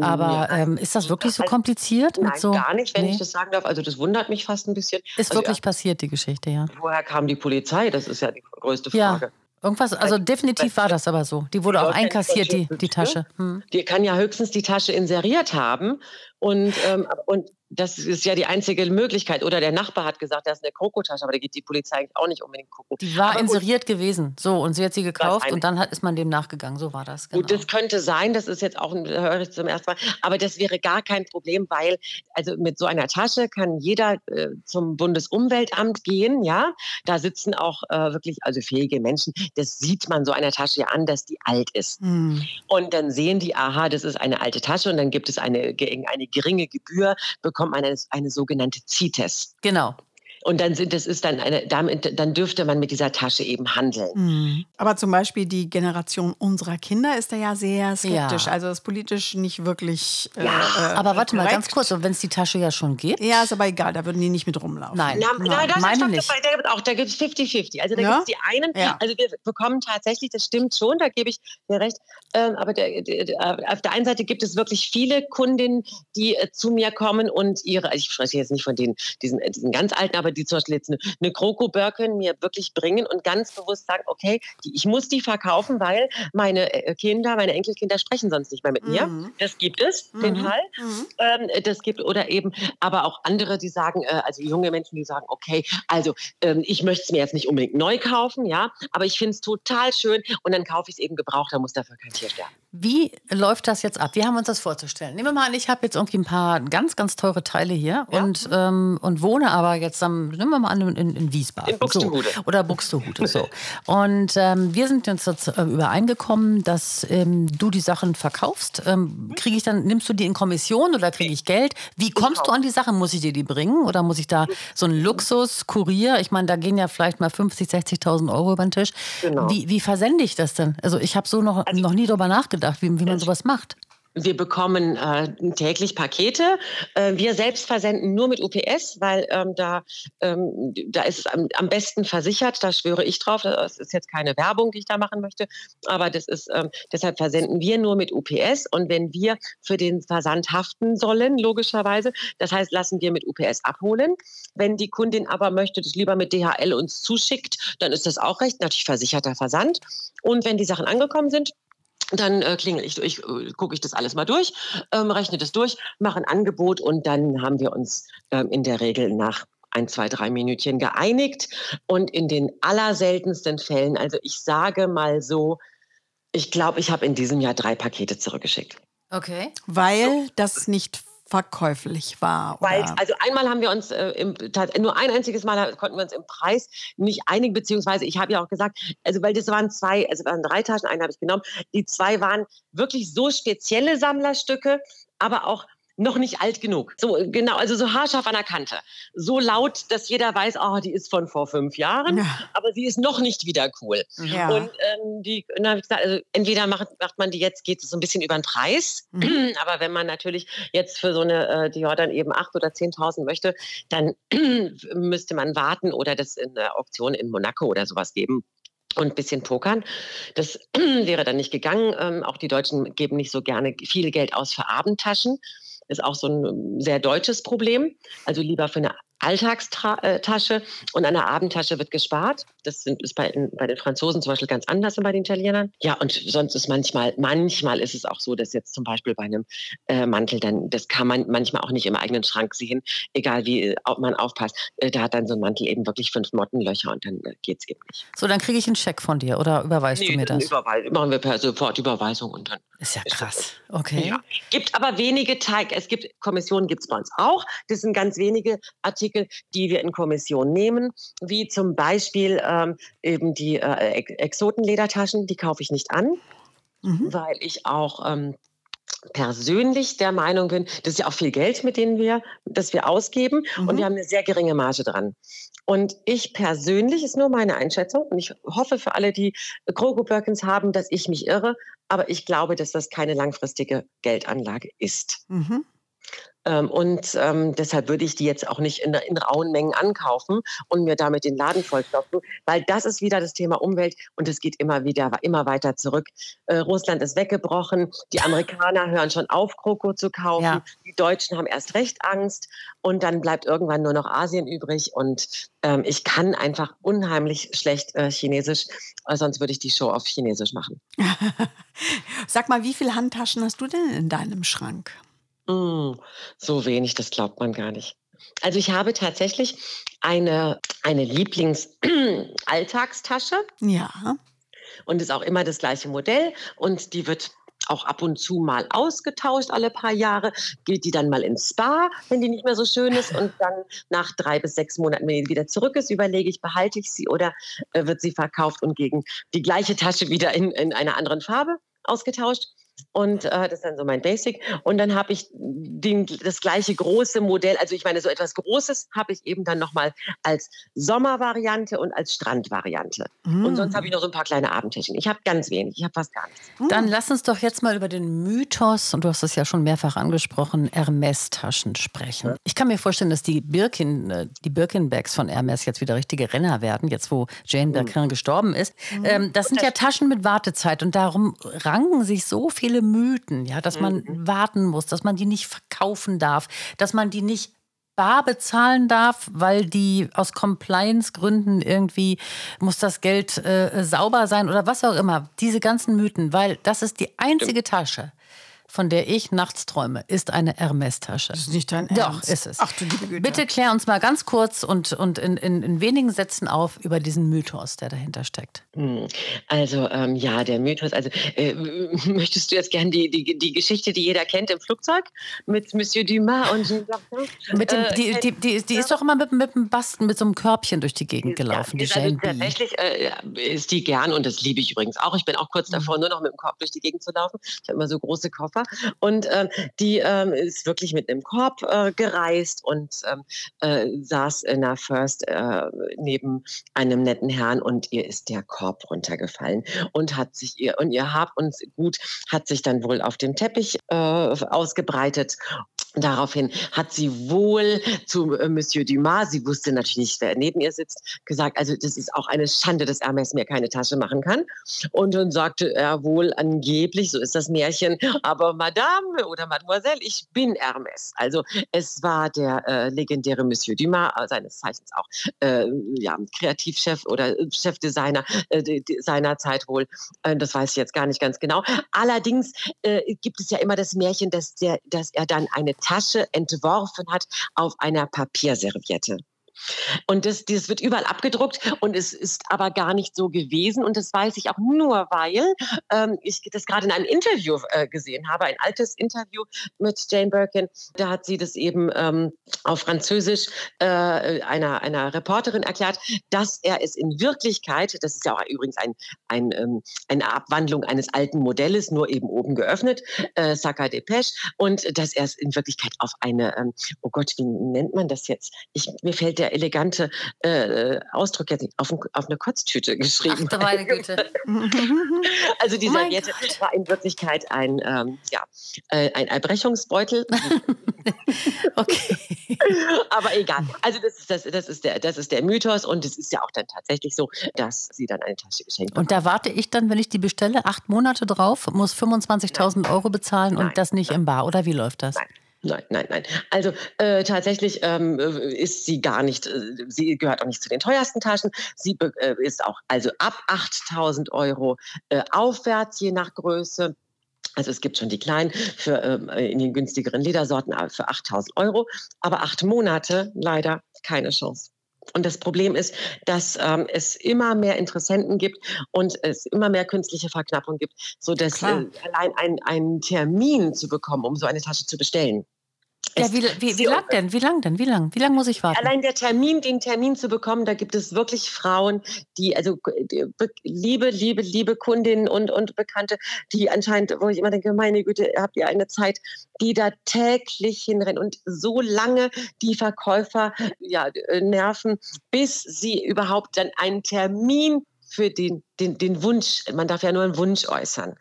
Aber ähm, ist das wirklich so kompliziert? Nein, so? gar nicht, wenn nee. ich das sagen darf. Also das wundert mich fast ein bisschen. Ist also, wirklich ja, passiert, die Geschichte, ja. Woher kam die Polizei? Das ist ja die größte Frage. Ja. Irgendwas, also definitiv war das aber so. Die wurde auch einkassiert, die, die Tasche. Hm. Die kann ja höchstens die Tasche inseriert haben. Und, ähm, und das ist ja die einzige Möglichkeit. Oder der Nachbar hat gesagt, das ist eine Krokotasche, aber da geht die Polizei eigentlich auch nicht unbedingt gucken. Die war aber inseriert gut. gewesen. So, und sie hat sie gekauft und dann hat, ist man dem nachgegangen. So war das. Genau. Gut, das könnte sein, das ist jetzt auch, höre ich zum ersten Mal, aber das wäre gar kein Problem, weil, also mit so einer Tasche kann jeder äh, zum Bundesumweltamt gehen, ja. Da sitzen auch äh, wirklich, also fähige Menschen. Das sieht man so einer Tasche ja an, dass die alt ist. Mhm. Und dann sehen die, aha, das ist eine alte Tasche und dann gibt es eine, eine geringe Gebühr, bekommt man eine, eine sogenannte CITES. Genau. Und dann sind, das ist dann eine, damit, dann dürfte man mit dieser Tasche eben handeln. Mhm. Aber zum Beispiel die Generation unserer Kinder ist da ja sehr skeptisch. Ja. Also das ist politisch nicht wirklich. Äh, ja. Äh, aber warte korrekt. mal ganz kurz, wenn es die Tasche ja schon gibt. Ja, ist aber egal, da würden die nicht mit rumlaufen. Nein, na, na, das meine nicht. Da, auch, da gibt es 50-50. Also da ja? gibt es die einen, ja. also wir bekommen tatsächlich, das stimmt schon, da gebe ich dir recht. Ähm, aber der, der, auf der einen Seite gibt es wirklich viele Kundinnen, die äh, zu mir kommen und ihre, also ich spreche jetzt nicht von den, diesen, diesen ganz alten, aber die zum Beispiel jetzt eine, eine Kroko-Birkin mir wirklich bringen und ganz bewusst sagen, okay, die, ich muss die verkaufen, weil meine äh, Kinder, meine Enkelkinder sprechen sonst nicht mehr mit mir. Mhm. Das gibt es, mhm. den Fall. Mhm. Ähm, das gibt, oder eben, aber auch andere, die sagen, äh, also junge Menschen, die sagen, okay, also ähm, ich möchte es mir jetzt nicht unbedingt neu kaufen, ja, aber ich finde es total schön und dann kaufe ich es eben gebraucht, da muss dafür kein Tier sterben. Wie läuft das jetzt ab? Wie haben wir uns das vorzustellen? Nehmen wir mal an, ich habe jetzt irgendwie ein paar ganz, ganz teure Teile hier ja. und, ähm, und wohne aber jetzt am, nehmen wir mal an, in, in Wiesbaden. In Buxtehude. So. Oder Buxtehude, so. Und ähm, wir sind jetzt, jetzt äh, übereingekommen, dass ähm, du die Sachen verkaufst. Ähm, kriege ich dann, nimmst du die in Kommission oder kriege ich Geld? Wie kommst du an die Sachen? Muss ich dir die bringen oder muss ich da so einen Luxus-Kurier? Ich meine, da gehen ja vielleicht mal 50, 60.000 Euro über den Tisch. Genau. Wie, wie versende ich das denn? Also ich habe so noch, also, noch nie drüber nachgedacht gedacht, wie, wie man sowas macht. Wir bekommen äh, täglich Pakete. Äh, wir selbst versenden nur mit UPS, weil ähm, da, ähm, da ist es am, am, besten versichert. Da schwöre ich drauf. Das ist jetzt keine Werbung, die ich da machen möchte. Aber das ist, ähm, deshalb versenden wir nur mit UPS. Und wenn wir für den Versand haften sollen, logischerweise, das heißt, lassen wir mit UPS abholen. Wenn die Kundin aber möchte, das lieber mit DHL uns zuschickt, dann ist das auch recht. Natürlich versicherter Versand. Und wenn die Sachen angekommen sind, dann äh, klingel ich durch, äh, gucke ich das alles mal durch, ähm, rechne das durch, mache ein Angebot und dann haben wir uns ähm, in der Regel nach ein, zwei, drei Minütchen geeinigt. Und in den allerseltensten Fällen, also ich sage mal so, ich glaube, ich habe in diesem Jahr drei Pakete zurückgeschickt. Okay. Weil das nicht verkäuflich war. Weil, also einmal haben wir uns äh, im, nur ein einziges Mal konnten wir uns im Preis nicht einigen, beziehungsweise ich habe ja auch gesagt, also weil das waren zwei, also waren drei Taschen, eine habe ich genommen. Die zwei waren wirklich so spezielle Sammlerstücke, aber auch noch nicht alt genug. So genau, also so haarscharf an der Kante. So laut, dass jeder weiß, oh, die ist von vor fünf Jahren, Ja. aber sie ist noch nicht wieder cool. Ja. Und ähm, die, na, wie gesagt, also entweder macht, macht man die jetzt, geht es so ein bisschen über den Preis, Mhm. aber wenn man natürlich jetzt für so eine äh, Dior dann eben 8.000 oder 10.000 möchte, dann müsste man warten oder das in der Auktion in Monaco oder sowas geben und ein bisschen pokern. Das wäre dann nicht gegangen. Ähm, auch die Deutschen geben nicht so gerne viel Geld aus für Abendtaschen. Ist auch so ein ähm, sehr deutsches Problem. Also lieber für eine Alltagstasche und an der Abendtasche wird gespart. Das sind, ist bei, bei den Franzosen zum Beispiel ganz anders als bei den Italienern. Ja, und sonst ist manchmal, manchmal ist es auch so, dass jetzt zum Beispiel bei einem äh, Mantel dann, das kann man manchmal auch nicht im eigenen Schrank sehen, egal wie äh, man aufpasst. Äh, da hat dann so ein Mantel eben wirklich fünf Mottenlöcher und dann äh, geht es eben nicht. So, dann kriege ich einen Scheck von dir oder überweist du mir das? überweis- machen wir per Sofortüberweisung und dann Ist ja krass. Okay. ja. Gibt aber wenige Teig. Es gibt Kommissionen, gibt es bei uns auch. Das sind ganz wenige Artikel, die wir in Kommission nehmen, wie zum Beispiel ähm, eben die äh, Ex- Exotenledertaschen. Die kaufe ich nicht an, Mhm. weil ich auch ähm, persönlich der Meinung bin, das ist ja auch viel Geld, mit denen wir, das wir ausgeben und Mhm. wir haben eine sehr geringe Marge dran. Und ich persönlich, ist nur meine Einschätzung, und ich hoffe für alle, die Krogo Birkins haben, dass ich mich irre, aber ich glaube, dass das keine langfristige Geldanlage ist. Mhm. Ähm, und ähm, deshalb würde ich die jetzt auch nicht in, in rauen Mengen ankaufen und mir damit den Laden vollstopfen, weil das ist wieder das Thema Umwelt und es geht immer wieder immer weiter zurück. Äh, Russland ist weggebrochen, die Amerikaner hören schon auf, Kroko zu kaufen, Ja. die Deutschen haben erst recht Angst und dann bleibt irgendwann nur noch Asien übrig und ähm, ich kann einfach unheimlich schlecht äh, Chinesisch, äh, sonst würde ich die Show auf Chinesisch machen. Sag mal, wie viele Handtaschen hast du denn in deinem Schrank? Mm, so wenig, das glaubt man gar nicht. Also ich habe tatsächlich eine, eine Lieblings-Alltagstasche Ja. und ist auch immer das gleiche Modell und die wird auch ab und zu mal ausgetauscht, alle paar Jahre, geht die dann mal ins Spa, wenn die nicht mehr so schön ist und dann nach drei bis sechs Monaten, wenn die wieder zurück ist, überlege ich, behalte ich sie oder äh, wird sie verkauft und gegen die gleiche Tasche wieder in, in einer anderen Farbe ausgetauscht. Und äh, das ist dann so mein Basic. Und dann habe ich den, das gleiche große Modell, also ich meine, so etwas Großes habe ich eben dann nochmal als Sommervariante und als Strandvariante. Und sonst habe ich noch so ein paar kleine Abendtäschchen. Ich habe ganz wenig, ich habe fast gar nichts. Dann lass uns doch jetzt mal über den Mythos, und du hast es ja schon mehrfach angesprochen, Hermes-Taschen sprechen. Ich kann mir vorstellen, dass die Birkin, äh, die Birkin-Bags von Hermes jetzt wieder richtige Renner werden, jetzt wo Jane Birkin gestorben ist. Ähm, das sind ja Taschen mit Wartezeit und darum ranken sich so viele Mythen, ja, dass man warten muss, dass man die nicht verkaufen darf, dass man die nicht bar bezahlen darf, weil die aus Compliance-Gründen irgendwie muss das Geld äh, sauber sein oder was auch immer. Diese ganzen Mythen, weil das ist die einzige Tasche, von der ich nachts träume, ist eine Hermes-Tasche. Das ist nicht dein Doch, Ernst. ist es. Ach du liebe Güte. Bitte klär uns mal ganz kurz und, und in, in, in wenigen Sätzen auf über diesen Mythos, der dahinter steckt. Hm, Also ähm, ja, der Mythos. Also äh, möchtest du jetzt gern die, die, die Geschichte, die jeder kennt im Flugzeug mit Monsieur Dumas und Jean? Mit dem, Äh, die, die, die, die ist doch immer mit, mit einem Basten, mit so einem Körbchen durch die Gegend gelaufen, die ist also Jane B. Tatsächlich äh, ist die gern und das liebe ich übrigens auch. Ich bin auch kurz davor, nur noch mit dem Korb durch die Gegend zu laufen. Ich habe immer so große Koffer und ähm, die ähm, ist wirklich mit einem Korb äh, gereist und ähm, äh, saß in der First äh, neben einem netten Herrn und ihr ist der Korb runtergefallen und hat sich ihr und ihr Hab und Gut hat sich dann wohl auf dem Teppich äh, ausgebreitet Daraufhin hat sie wohl zu äh, Monsieur Dumas, sie wusste natürlich nicht, wer neben ihr sitzt, gesagt, also das ist auch eine Schande, dass Hermes mir keine Tasche machen kann. Und dann sagte er wohl angeblich, so ist das Märchen, aber Madame oder Mademoiselle, ich bin Hermes. Also es war der äh, legendäre Monsieur Dumas, äh, seines Zeichens auch äh, ja, Kreativchef oder Chefdesigner äh, seiner Zeit wohl. Äh, das weiß ich jetzt gar nicht ganz genau. Allerdings gibt es ja immer das Märchen, dass, der, dass er dann eine Tasche entworfen hat auf einer Papierserviette. Und das, das wird überall abgedruckt und es ist aber gar nicht so gewesen. Und das weiß ich auch nur, weil ähm, ich das gerade in einem Interview äh, gesehen habe, ein altes Interview mit Jane Birkin. Da hat sie das eben ähm, auf Französisch äh, einer, einer Reporterin erklärt, dass er es in Wirklichkeit, das ist ja auch übrigens ein, ein, ähm, eine Abwandlung eines alten Modells, nur eben oben geöffnet, äh, Sacca Depeche, und dass er es in Wirklichkeit auf eine, ähm, oh Gott, wie nennt man das jetzt? Ich, mir fällt der elegante äh, Ausdruck jetzt auf, auf, eine Kotztüte geschrieben. Ach, meine Güte. also die oh Serviette war in Wirklichkeit ein, ähm, ja, äh, ein Erbrechungsbeutel. okay. Aber egal. Also das ist, das, das, ist der, das ist der Mythos und es ist ja auch dann tatsächlich so, dass sie dann eine Tasche geschenkt Und da warte ich dann, wenn ich die bestelle, acht Monate drauf, muss 25.000 Euro bezahlen Nein. und das nicht im Bar. Oder wie läuft das? Nein. Nein, nein, nein. Also äh, tatsächlich ähm, äh, ist sie gar nicht, äh, sie gehört auch nicht zu den teuersten Taschen. Sie äh, ist auch also ab 8000 Euro äh, aufwärts, je nach Größe. Also es gibt schon die kleinen für, ähm, in den günstigeren Ledersorten für 8000 Euro, aber acht Monate leider keine Chance. Und das Problem ist, dass ähm, es immer mehr Interessenten gibt und es immer mehr künstliche Verknappung gibt, sodass äh, allein einen Termin zu bekommen, um so eine Tasche zu bestellen, ja, wie, wie, wie lang denn? Wie lang denn? Wie lang? Wie lang muss ich warten? Allein der Termin, den Termin zu bekommen, da gibt es wirklich Frauen, die, also die, liebe, liebe, liebe Kundinnen und, und Bekannte, die anscheinend, wo ich immer denke, meine Güte, habt ihr eine Zeit, die da täglich hinrennen und so lange die Verkäufer ja, äh, nerven, bis sie überhaupt dann einen Termin für den, den, den Wunsch, man darf ja nur einen Wunsch äußern.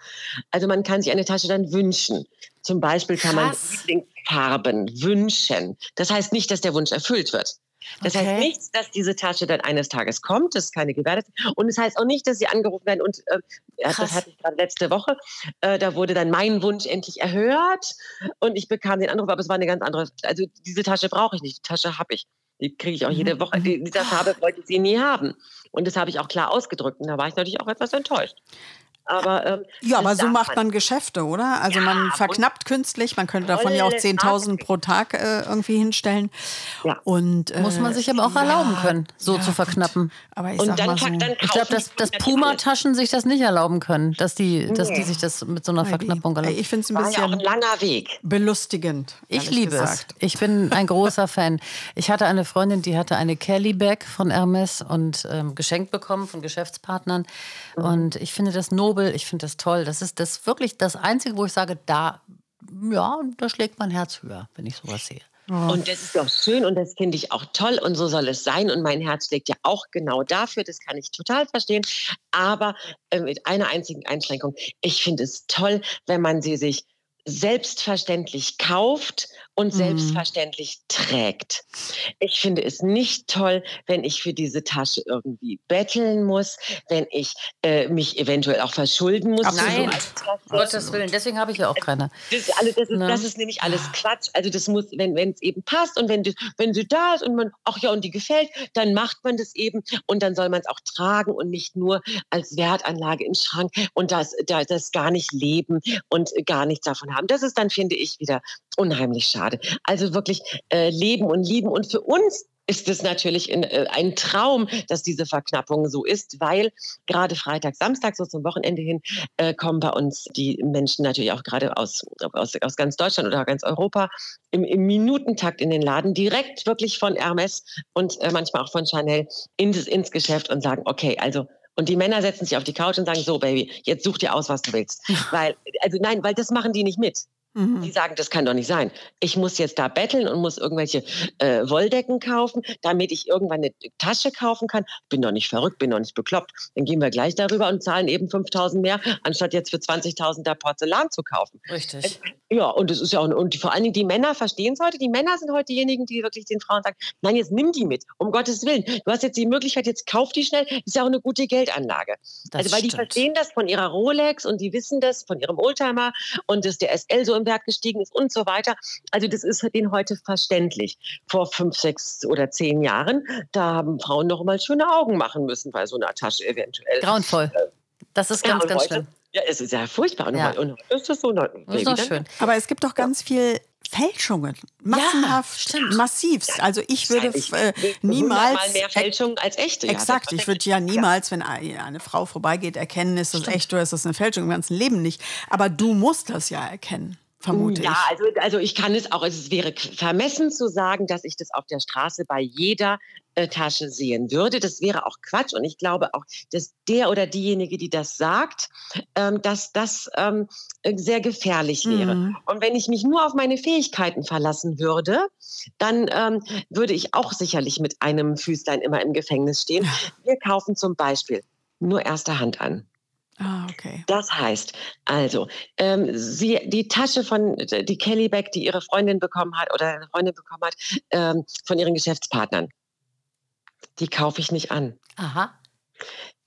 Also man kann sich eine Tasche dann wünschen. Zum Beispiel kann Krass. man Lieblingsfarben wünschen. Das heißt nicht, dass der Wunsch erfüllt wird. Das okay. heißt nicht, dass diese Tasche dann eines Tages kommt, das ist keine Gewährung. Und es das heißt auch nicht, dass sie angerufen werden. Und äh, das hatte ich gerade letzte Woche. Äh, da wurde dann mein Wunsch endlich erhört und ich bekam den Anruf, aber es war eine ganz andere. Also diese Tasche brauche ich nicht, die Tasche habe ich. Die kriege ich auch jede mhm. Woche. Die, diese Farbe wollte sie nie haben. Und das habe ich auch klar ausgedrückt. Und da war ich natürlich auch etwas enttäuscht. Aber, ähm, ja, aber so macht man, Geschäfte, oder? Also ja, man verknappt künstlich, man könnte davon ja auch 10.000 pro Tag äh, irgendwie hinstellen. Ja. Und, äh, Muss man sich aber auch ja, erlauben können, so zu verknappen. Aber ich und sag mal so, ich glaube, dass, dass Puma-Taschen sich das nicht erlauben können, dass die, nee. dass die sich das mit so einer Verknappung erlauben. Ich finde es ein bisschen ein langer Weg. belustigend. Ich liebe gesagt. es. Ich bin ein großer Fan. Ich hatte eine Freundin, die hatte eine Kelly Bag von Hermes und ähm, geschenkt bekommen von Geschäftspartnern. Mhm. Und ich finde das nobel nobel, ich finde das toll. Das ist das wirklich das Einzige, wo ich sage, da, ja, da schlägt mein Herz höher, wenn ich sowas sehe. Und das ist doch schön und das finde ich auch toll und so soll es sein. Und mein Herz schlägt ja auch genau dafür, das kann ich total verstehen. Aber äh, mit einer einzigen Einschränkung. Ich finde es toll, wenn man sie sich selbstverständlich kauft und mhm. selbstverständlich trägt. Ich finde es nicht toll, wenn ich für diese Tasche irgendwie betteln muss, wenn ich äh, mich eventuell auch verschulden muss. Nein, um Gottes Willen, deswegen habe ich ja auch keine. Das, alles, das, ist, ne? das ist nämlich alles Quatsch. Also das muss, wenn es eben passt und wenn, wenn sie da ist und man, ach ja, und die gefällt, dann macht man das eben und dann soll man es auch tragen und nicht nur als Wertanlage im Schrank und das, das, das gar nicht leben und gar nichts davon haben. Das ist dann, finde ich, wieder unheimlich schade. Also wirklich äh, leben und lieben. Und für uns ist es natürlich in, äh, ein Traum, dass diese Verknappung so ist, weil gerade Freitag, Samstag, so zum Wochenende hin, äh, kommen bei uns die Menschen natürlich auch gerade aus, aus, aus ganz Deutschland oder ganz Europa im, im Minutentakt in den Laden, direkt wirklich von Hermes und äh, manchmal auch von Chanel ins, ins Geschäft und sagen, okay, also und die Männer setzen sich auf die Couch und sagen, so Baby, jetzt such dir aus, was du willst. Weil, also nein, weil das machen die nicht mit. Mhm. Die sagen, das kann doch nicht sein. Ich muss jetzt da betteln und muss irgendwelche äh, Wolldecken kaufen, damit ich irgendwann eine Tasche kaufen kann. Bin doch nicht verrückt, bin doch nicht bekloppt. Dann gehen wir gleich darüber und zahlen eben 5000 mehr, anstatt jetzt für 20.000 da Porzellan zu kaufen. Richtig. Ja, und das ist ja auch, und vor allen Dingen die Männer verstehen es heute. Die Männer sind heute diejenigen, die wirklich den Frauen sagen, nein, jetzt nimm die mit, um Gottes Willen. Du hast jetzt die Möglichkeit, jetzt kauf die schnell. Das ist ja auch eine gute Geldanlage. Das also, weil stimmt. die verstehen das von ihrer Rolex und die wissen das von ihrem Oldtimer und dass der SL so Wert gestiegen ist und so weiter. Also, das ist denen heute verständlich. Vor fünf, sechs oder zehn Jahren, da haben Frauen noch mal schöne Augen machen müssen, weil so eine Tasche eventuell. Grauenvoll. Äh, das ist ganz, ja, ganz heute, schlimm. Ja, es ist ja furchtbar. Und, ja. und ist das so? Das ist doch schön. Aber es gibt doch ganz viel Fälschungen. Massenhaft, ja, massivst. Also ich würde äh, niemals. Mal mehr Fälschungen als echte. Exakt. ich würde ja niemals, wenn eine Frau vorbeigeht, erkennen, ist das Stimmt. echt oder ist das eine Fälschung im ganzen Leben nicht. Aber du musst das ja erkennen vermute ja, ich. also, also ich kann es auch, es wäre vermessen zu sagen, dass ich das auf der Straße bei jeder äh, Tasche sehen würde. Das wäre auch Quatsch und ich glaube auch, dass der oder diejenige, die das sagt, ähm, dass das ähm, sehr gefährlich wäre. Mhm. Und wenn ich mich nur auf meine Fähigkeiten verlassen würde, dann ähm, würde ich auch sicherlich mit einem Füßlein immer im Gefängnis stehen. Wir kaufen zum Beispiel nur erste Hand an. Ah, okay. Das heißt, also, ähm, sie, die Tasche von die Kelly Beck, die ihre Freundin bekommen hat oder eine Freundin bekommen hat, ähm, von ihren Geschäftspartnern, die kaufe ich nicht an. Aha.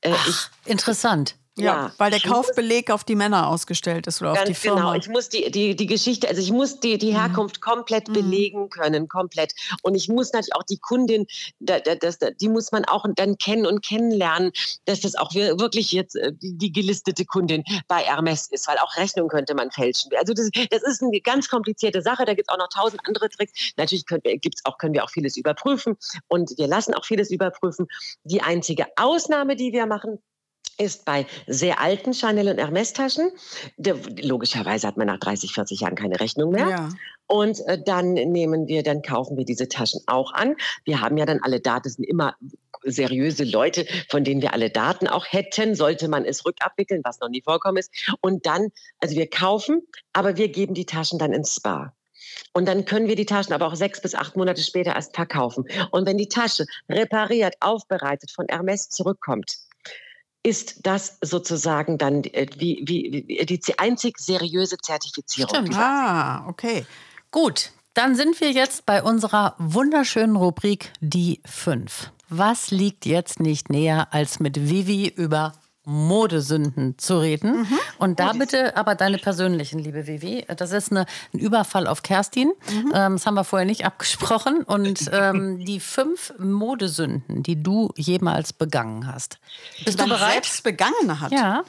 Äh, Ach, ich, interessant. Ja, ja, weil der Kaufbeleg auf die Männer ausgestellt ist oder auf die Firma. Genau, ich muss die, die, die Geschichte, also ich muss die, die mhm. Herkunft mhm. komplett belegen können, komplett. Und ich muss natürlich auch die Kundin, das, das, die muss man auch dann kennen und kennenlernen, dass das auch wirklich jetzt äh, die, die gelistete Kundin bei Hermes ist, weil auch Rechnung könnte man fälschen. Also das, das ist eine ganz komplizierte Sache, da gibt es auch noch tausend andere Tricks. Natürlich können, gibt's auch, können wir auch vieles überprüfen und wir lassen auch vieles überprüfen. Die einzige Ausnahme, die wir machen, ist bei sehr alten Chanel und Hermes Taschen. Logischerweise hat man nach 30, 40 Jahren keine Rechnung mehr. Ja. Und äh, dann nehmen wir, dann kaufen wir diese Taschen auch an. Wir haben ja dann alle Daten, sind immer seriöse Leute, von denen wir alle Daten auch hätten, sollte man es rückabwickeln, was noch nie vorkommen ist. Und dann, also wir kaufen, aber wir geben die Taschen dann ins Spa. Und dann können wir die Taschen aber auch sechs bis acht Monate später erst verkaufen. Und wenn die Tasche repariert, aufbereitet von Hermes zurückkommt, ist das sozusagen dann äh, wie, wie die einzig seriöse Zertifizierung. Stimmt. Ah, okay. Gut, dann sind wir jetzt bei unserer wunderschönen Rubrik Die fünf. Was liegt jetzt nicht näher, als mit Vivi über Modesünden zu reden. Mhm. Und da bitte aber deine persönlichen, liebe Vivi. Das ist eine, ein Überfall auf Kerstin. Mhm. Ähm, das haben wir vorher nicht abgesprochen. Und ähm, die fünf Modesünden, die du jemals begangen hast. Bist du bereit? Selbst begangen hat. Ja.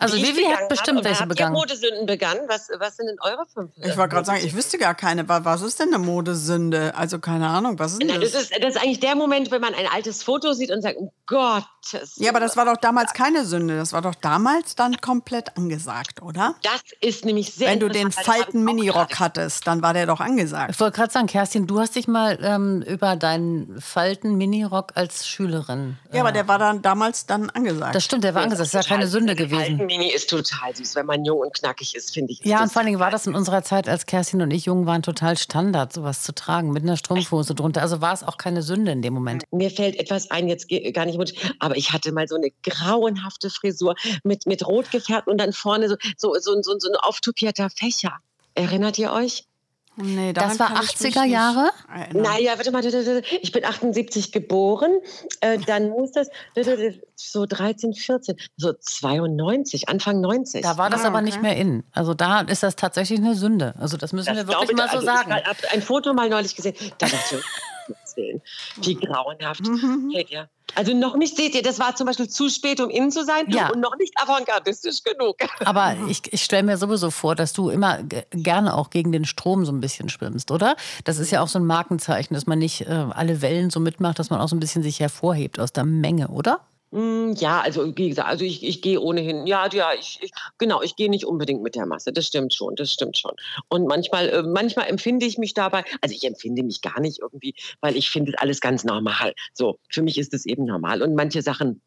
Also Vivi hat bestimmt welche begangen. Modesünden begangen? Was, was sind denn eure fünf? Ich wollte gerade sagen, ich wüsste gar keine. Was ist denn eine Modesünde? Also keine Ahnung, was ist denn das? Das ist, das ist eigentlich der Moment, wenn man ein altes Foto sieht und sagt, oh Gott. Ja, aber das war doch damals keine Sünde. Das war doch damals dann komplett angesagt, oder? Das ist nämlich sehr Wenn du den Falten-Minirock hattest, dann war der doch angesagt. Ich wollte gerade sagen, Kerstin, du hast dich mal ähm, über deinen Falten-Minirock als Schülerin. Ja, äh, aber der war dann damals dann angesagt. Das stimmt, der war angesagt. Das ist ja keine Sünde gewesen. Mini ist total süß, wenn man jung und knackig ist, finde ich. Ja, und vor allen Dingen war das in unserer Zeit, als Kerstin und ich jung waren, total Standard, sowas zu tragen, mit einer Strumpfhose drunter. Also war es auch keine Sünde in dem Moment. Mir fällt etwas ein, jetzt gar nicht, aber ich hatte mal so eine grauenhafte Frisur mit, mit rot gefärbt und dann vorne so, so, so, so, so ein auftupierter Fächer. Erinnert ihr euch? Nee, das war 80er Jahre? Naja, warte mal, ich bin 78 geboren, äh, dann muss das so 13, 14, so 92, Anfang 90. Da war das ah, aber okay. nicht mehr in. Also da ist das tatsächlich eine Sünde. Also das müssen das wir wirklich mal so also sagen. Ich habe ein Foto mal neulich gesehen, da dachte ich, Willen. Wie grauenhaft. Mhm. Seht ihr? Also noch nicht, seht ihr, das war zum Beispiel zu spät, um innen zu sein ja. und noch nicht avantgardistisch genug. Aber ich, ich stelle mir sowieso vor, dass du immer gerne auch gegen den Strom so ein bisschen schwimmst, oder? Das ist ja auch so ein Markenzeichen, dass man nicht äh, alle Wellen so mitmacht, dass man auch so ein bisschen sich hervorhebt aus der Menge, oder? Hm, ja, also wie gesagt, also ich, ich gehe ohnehin, ja, ja, ich, ich genau, ich gehe nicht unbedingt mit der Masse. Das stimmt schon, das stimmt schon. Und manchmal, äh, manchmal empfinde ich mich dabei, also ich empfinde mich gar nicht irgendwie, weil ich finde alles ganz normal. So, für mich ist es eben normal. Und manche Sachen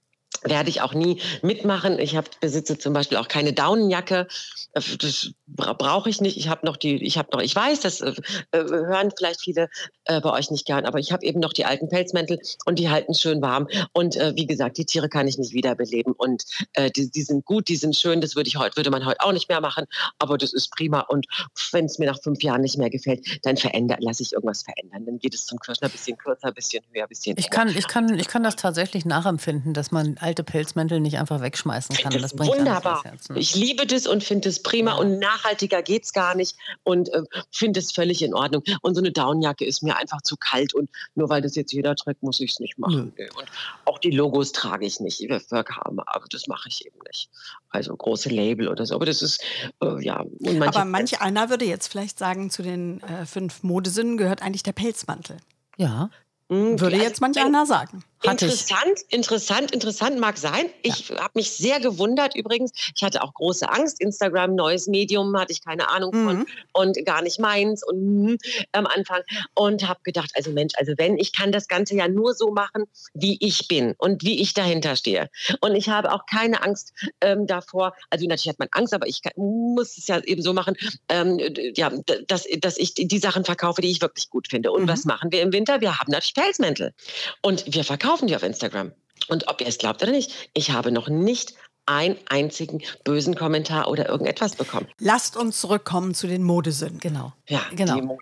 werde ich auch nie mitmachen. Ich hab, besitze zum Beispiel auch keine Daunenjacke. Äh, das brauche ich nicht. Ich habe noch die, ich habe noch, ich weiß, das äh, äh, hören vielleicht viele äh, bei euch nicht gern, aber ich habe eben noch die alten Pelzmäntel und die halten schön warm. Und äh, wie gesagt, die Tiere kann ich nicht wiederbeleben. Und äh, die, die sind gut, die sind schön. Das würde ich heute, würde man heute auch nicht mehr machen. Aber das ist prima. Und wenn es mir nach fünf Jahren nicht mehr gefällt, dann verändert, lasse ich irgendwas verändern. Dann geht es zum Kirschner ein bisschen kürzer, ein bisschen höher, ein bisschen. Ich kann, ich kann, ich kann das tatsächlich nachempfinden, dass man alte Pelzmäntel nicht einfach wegschmeißen kann. Das, bringt wunderbar. Herz, ne? Ich liebe das und finde es prima ja. und nachhaltiger geht es gar nicht und äh, finde es völlig in Ordnung. Und so eine Downjacke ist mir einfach zu kalt und nur weil das jetzt jeder trägt, muss ich es nicht machen. Mhm. Und auch die Logos trage ich nicht für Karma, aber das mache ich eben nicht. Also große Label oder so. Aber das ist, äh, ja. Manche aber manch einer würde jetzt vielleicht sagen, zu den äh, fünf Modesinnen gehört eigentlich der Pelzmantel. Ja. Hm, Würde also, jetzt manch einer sagen. Interessant, interessant, interessant mag sein. Ich ja. habe mich sehr gewundert übrigens. Ich hatte auch große Angst. Instagram, neues Medium, hatte ich keine Ahnung von mhm. und gar nicht meins und mm, am Anfang und habe gedacht, also Mensch, also wenn ich kann das Ganze ja nur so machen, wie ich bin und wie ich dahinter stehe. Und ich habe auch keine Angst ähm, davor. Also natürlich hat man Angst, aber ich kann, muss es ja eben so machen, ähm, ja, dass, dass ich die Sachen verkaufe, die ich wirklich gut finde. Und mhm. was machen wir im Winter? Wir haben natürlich Pelzmäntel und wir verkaufen verkaufen die auf Instagram. Und ob ihr es glaubt oder nicht, ich habe noch nicht einen einzigen bösen Kommentar oder irgendetwas bekommen. Lasst uns zurückkommen zu den Modesünden. Genau. Ja, genau.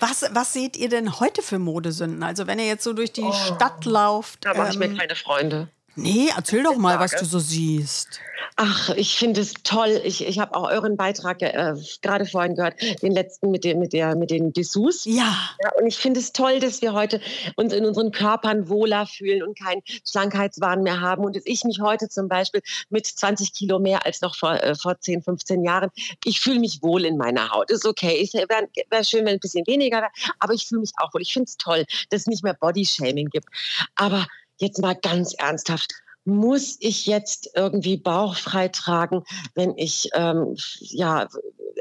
Was, was seht ihr denn heute für Modesünden? Also wenn ihr jetzt so durch die oh, Stadt lauft. Da mache ähm, ich mir ähm, keine Freunde. Nee, erzähl doch mal, was du so siehst. Ach, ich finde es toll. Ich, ich habe auch euren Beitrag äh, gerade vorhin gehört, den letzten mit, dem, mit, der, mit den Dessous. Ja. ja. Und ich finde es toll, dass wir heute uns in unseren Körpern wohler fühlen und keinen Schlankheitswahn mehr haben. Und dass ich mich heute zum Beispiel mit 20 Kilo mehr als noch vor, äh, vor 10, 15 Jahren, ich fühle mich wohl in meiner Haut. Ist okay. Es wäre wär schön, wenn ein bisschen weniger wäre, aber ich fühle mich auch wohl. Ich finde es toll, dass es nicht mehr Bodyshaming gibt. Aber jetzt mal ganz ernsthaft, muss ich jetzt irgendwie bauchfrei tragen, wenn ich ähm, ja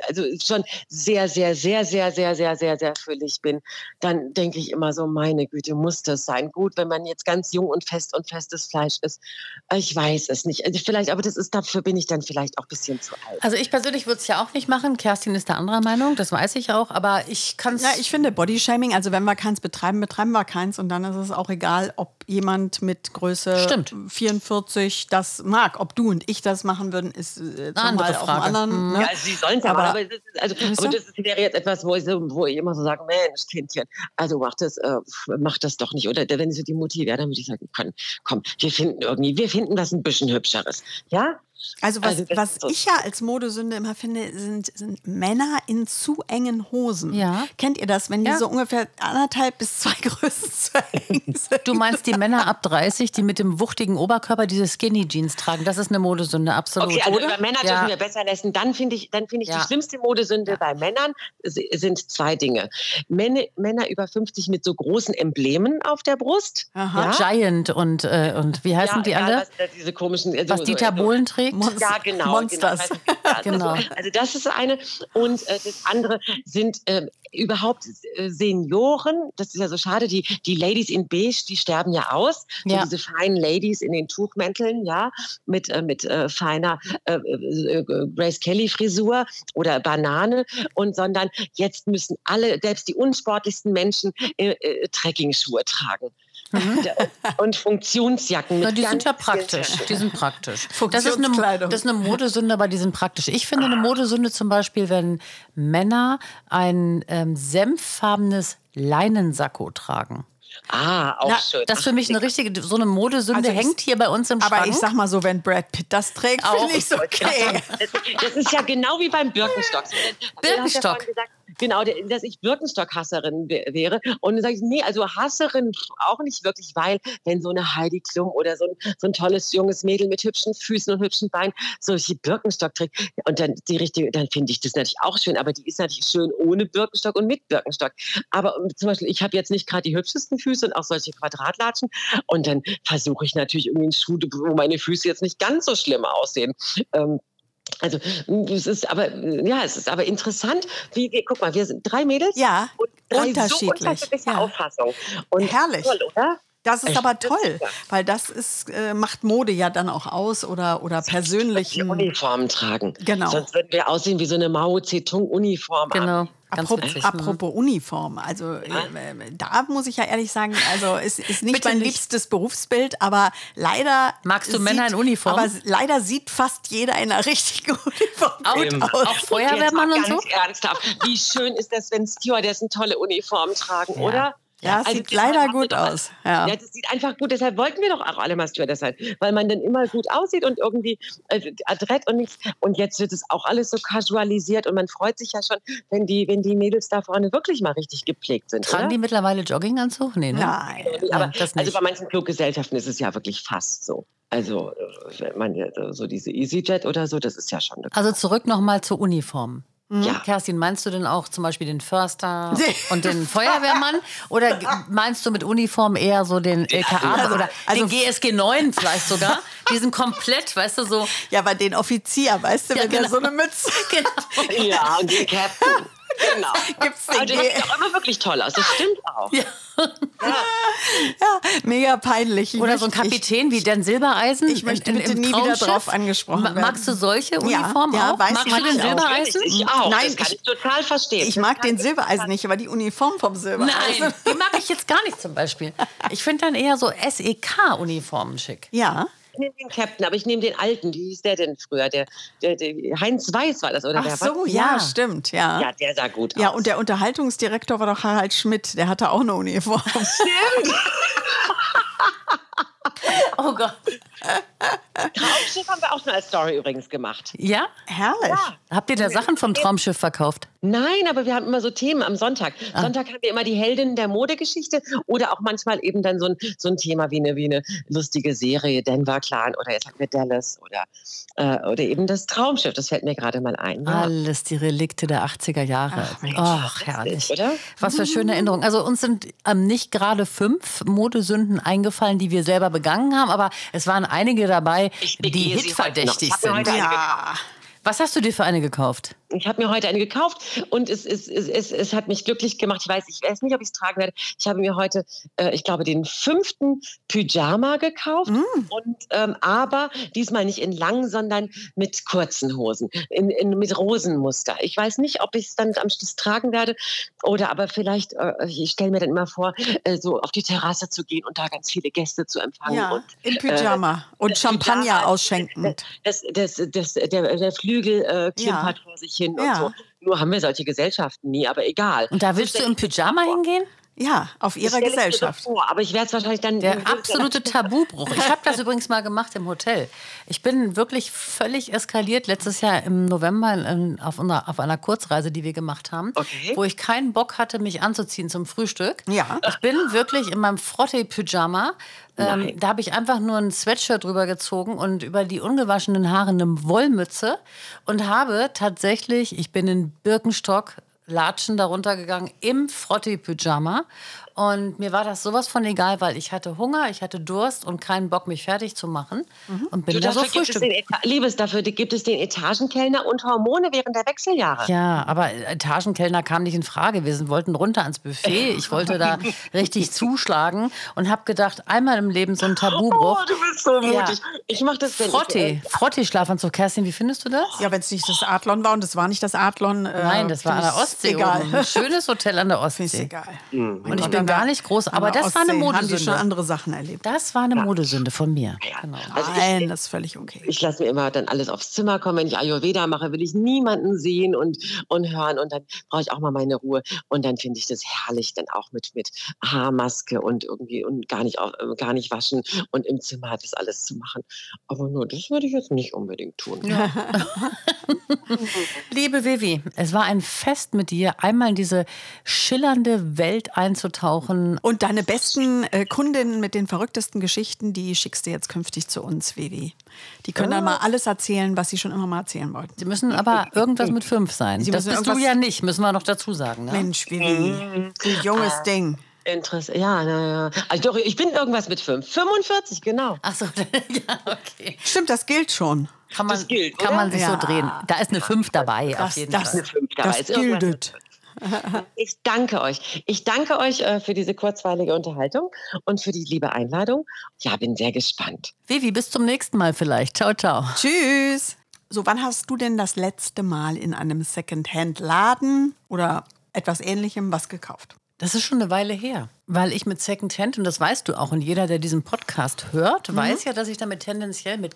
also schon sehr, sehr, sehr, sehr, sehr, sehr, sehr, sehr füllig bin, dann denke ich immer so, meine Güte, muss das sein. Gut, wenn man jetzt ganz jung und fest und festes Fleisch ist. Ich weiß es nicht. Also vielleicht, aber das ist, dafür bin ich dann vielleicht auch ein bisschen zu alt. Also ich persönlich würde es ja auch nicht machen. Kerstin ist der anderer Meinung, das weiß ich auch, aber ich kann es. Ja, ich finde Bodyshaming, also wenn wir keins betreiben, betreiben wir keins und dann ist es auch egal, ob jemand mit Größe Stimmt. 44 das mag. Ob du und ich das machen würden, ist äh, eine andere Frage. Anderen, ne? Ja, sie sollen es aber aber das ist, also, aber das wäre jetzt etwas, wo ich, wo ich immer so sage, Mensch, Kindchen, also mach das, äh, mach das doch nicht. Oder wenn sie die Mutti wäre, dann würde ich sagen, komm, komm, wir finden irgendwie, wir finden was ein bisschen hübscheres. Ja? Also was, also was so. ich ja als Modesünde immer finde, sind, sind Männer in zu engen Hosen. Ja. Kennt ihr das, wenn die ja. so ungefähr anderthalb bis zwei Größen zu eng sind? Du meinst die Männer ab 30, die mit dem wuchtigen Oberkörper diese Skinny Jeans tragen. Das ist eine Modesünde, absolut. Okay, also über Männer ja. dürfen wir besser lassen. Dann finde ich, dann find ich ja. die schlimmste Modesünde bei Männern sind zwei Dinge. Männer, Männer über 50 mit so großen Emblemen auf der Brust. Giant und, äh, und wie heißen die alle? Was, diese komischen, also, was Dieter Bohlen trägt? Monst ja, genau. genau. Monsters. Genau. Also, also, das ist eine. Und äh, das andere sind äh, überhaupt äh, Senioren. Das ist ja so schade. Die, die Ladies in Beige, die sterben ja aus. Ja. So diese feinen Ladies in den Tuchmänteln, ja, mit, äh, mit äh, feiner äh, Grace Kelly Frisur oder Banane. Und sondern jetzt müssen alle, selbst die unsportlichsten Menschen, Trekking-Schuhe tragen. Mhm. Und Funktionsjacken. Ja, die sind ja praktisch. Die sind praktisch. Das ist, eine, das ist eine Modesünde, aber die sind praktisch. Ich finde eine Modesünde zum Beispiel, wenn Männer ein ähm, senffarbenes Leinensacko tragen. Ah, auch Na, schön. Das ist für mich eine richtige, so eine Modesünde also hängt hier bei uns im Schrank. Aber ich sag mal so, wenn Brad Pitt das trägt, finde ich so okay. Das ist ja genau wie beim Birkenstock. Birkenstock. Genau, dass ich Birkenstock-Hasserin wäre. Und dann sage ich, nee, also Hasserin auch nicht wirklich, weil wenn so eine Heidi Klum oder so ein, so ein tolles junges Mädel mit hübschen Füßen und hübschen Beinen solche Birkenstock trägt und dann die richtige, dann finde ich das natürlich auch schön, aber die ist natürlich schön ohne Birkenstock und mit Birkenstock. Aber ähm, zum Beispiel, ich habe jetzt nicht gerade die hübschesten Füße und auch solche Quadratlatschen und dann versuche ich natürlich irgendwie einen Schuh, wo meine Füße jetzt nicht ganz so schlimm aussehen. Ähm, also es ist aber ja, es ist aber interessant, wie wir, guck mal, wir sind drei Mädels ja, und drei unterschiedlich. so unterschiedliche ja. Auffassungen. Und Herrlich. Toll, oder? Das ist Ich aber toll, weil das ist, äh, macht Mode ja dann auch aus oder, oder persönlichen. Die Uniformen tragen. Genau. Sonst würden wir aussehen wie so eine Mao Zedong-Uniform. Genau. Apropos, witzig. apropos Uniform, also äh, äh, da muss ich ja ehrlich sagen, also es ist nicht Bitte mein nicht. liebstes Berufsbild, aber leider Magst du Männer in Uniform? Aber leider sieht fast jeder in einer richtigen Uniform Eben. aus. auch Feuerwehrmann und so? ganz ernsthaft. Wie schön ist das, wenn Stewardessen tolle Uniformen tragen, oder? Ja, es sieht deshalb leider gut aus, ja. ja, das sieht einfach gut. Deshalb wollten wir doch auch alle Stewardess sein, weil man dann immer gut aussieht und irgendwie äh, adrett und nichts. Und jetzt wird es auch alles so casualisiert und man freut sich ja schon, wenn die, wenn die Mädels da vorne wirklich mal richtig gepflegt sind. Tragen oder? die mittlerweile Jogginganzug? Nee, ne? Nein. Aber also bei manchen Fluggesellschaften ist es ja wirklich fast so. Also, äh, wenn man so diese EasyJet oder so, das ist ja schon eine Also zurück nochmal zur Uniform. Ja. Kerstin, meinst du denn auch zum Beispiel den Förster und den Feuerwehrmann? Oder meinst du mit Uniform eher so den LKA oder also- den GSG 9 vielleicht sogar? Die sind komplett, weißt du, so. Ja, aber den Offizier, weißt du, Ja, wenn der genau. so eine Mütze Genau. Ja, und den Captain. Genau. Gibt's den Aber der G- sieht auch immer wirklich toll aus. Das stimmt auch. Ja. Ja, mega peinlich. Ich Oder so ein Kapitän wie Dan Silbereisen. Ich möchte in- in- bitte nie wieder drauf angesprochen werden. Magst du solche Uniformen ja, auch? weiß Magst mag du den. Silbereisen? Ich auch. Nein, das kann ich- ich, total verstehen. Ich mag den Silbereisen nicht, aber die Uniform vom Silbereisen. Nein, die mag ich jetzt gar nicht zum Beispiel. Ich finde dann eher so SEK-Uniformen schick. Ja. Ich nehme den Captain, aber ich nehme den alten. Wie hieß der denn früher? Der, der, der Heinz Weiß war das, oder? Ach so, ja, Ja. stimmt, ja. Ja, der sah gut Ja, aus. und der Unterhaltungsdirektor war doch Harald Schmidt, der hatte auch eine Uniform. Oh Gott. Traumschiff haben wir auch schon als Story übrigens gemacht. Ja? Herrlich. Habt ihr da Sachen vom Traumschiff verkauft? Nein, aber wir haben immer so Themen am Sonntag. Ah. Sonntag haben wir immer die Heldinnen der Modegeschichte oder auch manchmal eben dann so ein, so ein Thema wie eine, wie eine lustige Serie, Denver Clan oder jetzt hatten wir Dallas oder, äh, oder eben das Traumschiff. Das fällt mir gerade mal ein. Ja. Alles die Relikte der 80er Jahre. Ach, herrlich. oder? Was für schöne Erinnerungen. Also uns sind ähm, nicht gerade fünf Modesünden eingefallen, die wir selber begangen haben, aber es waren einige dabei, die hitverdächtig sind. Ja. Was hast du dir für eine gekauft? Ich habe mir heute eine gekauft und es, es, es, es, es hat mich glücklich gemacht. Ich weiß, ich weiß nicht, ob ich es tragen werde. Ich habe mir heute, äh, ich glaube, den fünften Pyjama gekauft. Und, ähm, aber diesmal nicht in lang, sondern mit kurzen Hosen, in, in, mit Rosenmuster. Ich weiß nicht, ob ich es dann am Schluss tragen werde oder aber vielleicht, äh, ich stelle mir dann immer vor, äh, so auf die Terrasse zu gehen und da ganz viele Gäste zu empfangen. Ja, und, in Pyjama und das Champagner Pyjama, ausschenkend. Das, das, das, der, der Flügel äh, klimpert Ja. vor sich hin Ja. und so. Nur haben wir solche Gesellschaften nie, aber egal. Und da willst du im Pyjama hingehen? Ja, auf ihrer Gesellschaft. Vor, aber ich werde es wahrscheinlich dann. Der absolute Tabubruch. Ich habe das übrigens mal gemacht im Hotel. Ich bin wirklich völlig eskaliert letztes Jahr im November in, auf, einer, auf einer Kurzreise, die wir gemacht haben, Okay. wo ich keinen Bock hatte, mich anzuziehen zum Frühstück. Ja. Ich bin wirklich in meinem Frotte-Pyjama. Ähm, da habe ich einfach nur ein Sweatshirt drüber gezogen und über die ungewaschenen Haare eine Wollmütze und habe tatsächlich, ich bin in Birkenstock Latschen darunter gegangen im Frotti-Pyjama. Und mir war das sowas von egal, weil ich hatte Hunger, ich hatte Durst und keinen Bock, mich fertig zu machen. Und bin Du, da so frühstücken. Liebes, dafür gibt es den Etagenkellner und Hormone während der Wechseljahre. Ja, aber Etagenkellner kam nicht in Frage. Wir sind, wollten runter ans Buffet. Ich wollte da richtig zuschlagen und habe gedacht, einmal im Leben so ein Tabubruch. Oh, du bist so Ja. mutig. Ich mache das wenn Frotte, ich, Frotte-Schlafanzug. Kerstin, wie findest du das? Ja, wenn es nicht das Adlon war und es war nicht das Adlon. Äh, Nein, das war an der Ostsee. Egal. Schönes Hotel an der Ostsee. egal. Und ich bin gar nicht groß, aber das war eine Haben die schon Modesünde. andere Sachen erlebt. Das war eine Modesünde von mir. Ja. Genau. Also ich- Nein, das ist völlig okay. ich lasse mir immer dann alles aufs Zimmer kommen. Wenn ich Ayurveda mache, will ich niemanden sehen und, und hören. Und dann brauche ich auch mal meine Ruhe. Und dann finde ich das herrlich, dann auch mit, mit Haarmaske und irgendwie und gar nicht, auf, äh, gar nicht waschen und im Zimmer das alles zu machen. Aber nur das würde ich jetzt nicht unbedingt tun. Liebe Vivi, es war ein Fest mit dir, einmal in diese schillernde Welt einzutauchen. Und deine besten äh, Kundinnen mit den verrücktesten Geschichten, die schickst du jetzt künftig zu uns, Vivi. Die können dann mal alles erzählen, was sie schon immer mal erzählen wollten. Sie müssen aber irgendwas mit fünf sein. Sie das bist du ja nicht, müssen wir noch dazu sagen. Ne? Mensch, Vivi, du junges Ah. Ding. Interesse, ja, naja. Also doch, ich bin irgendwas mit fünf. 45, genau. Ach so, ja, okay. Stimmt, das gilt schon. Kann man, Das gilt, kann oder? man sich so Ja. drehen. Da ist eine fünf dabei, auf Das, jeden das, Fall. Fünf dabei das ist irgendwas gildet. Ich danke euch. Ich danke euch äh, für diese kurzweilige Unterhaltung und für die liebe Einladung. Ja, bin sehr gespannt. Vivi, bis zum nächsten Mal vielleicht. Ciao, ciao. Tschüss. So, wann hast du denn das letzte Mal in einem Secondhand-Laden oder etwas ähnlichem was gekauft? Das ist schon eine Weile her, weil ich mit Secondhand, und das weißt du auch, und jeder, der diesen Podcast hört, mhm. weiß ja, dass ich damit tendenziell mit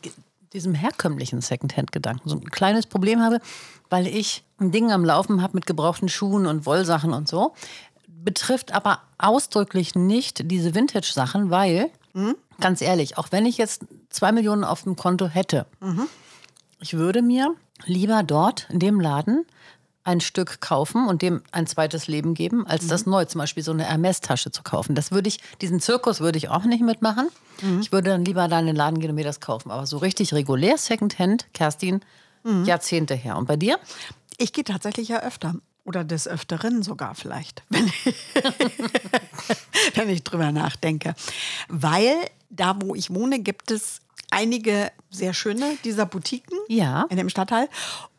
diesem herkömmlichen Secondhand-Gedanken so ein kleines Problem habe, weil ich ein Ding am Laufen habe mit gebrauchten Schuhen und Wollsachen und so. Betrifft aber ausdrücklich nicht diese Vintage-Sachen, weil, mhm. ganz ehrlich, auch wenn ich jetzt zwei Millionen auf dem Konto hätte, mhm. ich würde mir lieber dort in dem Laden ein Stück kaufen und dem ein zweites Leben geben, als mhm. das neu, zum Beispiel so eine Hermes-Tasche zu kaufen. Das würde ich, diesen Zirkus würde ich auch nicht mitmachen. Mhm. Ich würde dann lieber da in den Laden gehen und mir das kaufen. Aber so richtig regulär Secondhand, Kerstin, mhm. Jahrzehnte her. Und bei dir? Ich gehe tatsächlich ja öfter. Oder des Öfteren sogar vielleicht, wenn ich, wenn ich drüber nachdenke. Weil da, wo ich wohne, gibt es einige sehr schöne dieser Boutiquen ja. in dem Stadtteil.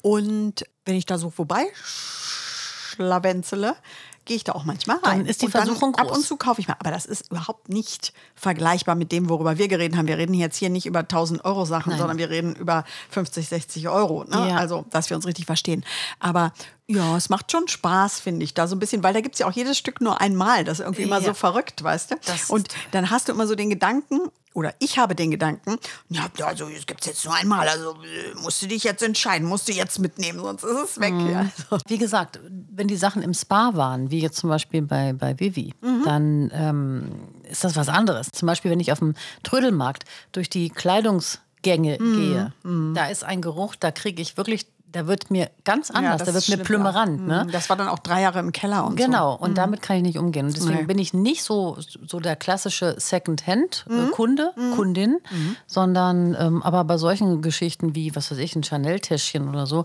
Und wenn ich da so vorbei schlawenzele, gehe ich da auch manchmal rein. Dann ist die Versuchung Ab und zu kaufe ich mal. Aber das ist überhaupt nicht vergleichbar mit dem, worüber wir geredet haben. Wir reden jetzt hier nicht über 1000 Euro Sachen, Nein. sondern wir reden über 50, 60 Euro. Ne? Ja. Also, dass wir uns richtig verstehen. Aber ja, es macht schon Spaß, finde ich, da so ein bisschen, weil da gibt es ja auch jedes Stück nur einmal. Das ist irgendwie immer ja. so verrückt, weißt du? Das und dann hast du immer so den Gedanken, oder ich habe den Gedanken, ja, also es gibt es jetzt nur einmal, also äh, musst du dich jetzt entscheiden, musst du jetzt mitnehmen, sonst ist es weg. Mhm. Ja. Also. Wie gesagt, wenn die Sachen im Spa waren, wie jetzt zum Beispiel bei, bei Vivi, mhm. dann ähm, ist das was anderes. Zum Beispiel, wenn ich auf dem Trödelmarkt durch die Kleidungsgänge mhm. gehe, mhm. da ist ein Geruch, da kriege ich wirklich da wird mir ganz anders, ja, da wird mir plümerant. Ne? Das war dann auch drei Jahre im Keller und Genau, so. und mhm. damit kann ich nicht umgehen. Und deswegen nee. bin ich nicht so, so der klassische Second-Hand-Kunde, mhm. Kundin, mhm. sondern ähm, aber bei solchen Geschichten wie, was weiß ich, ein Chanel-Täschchen oder so,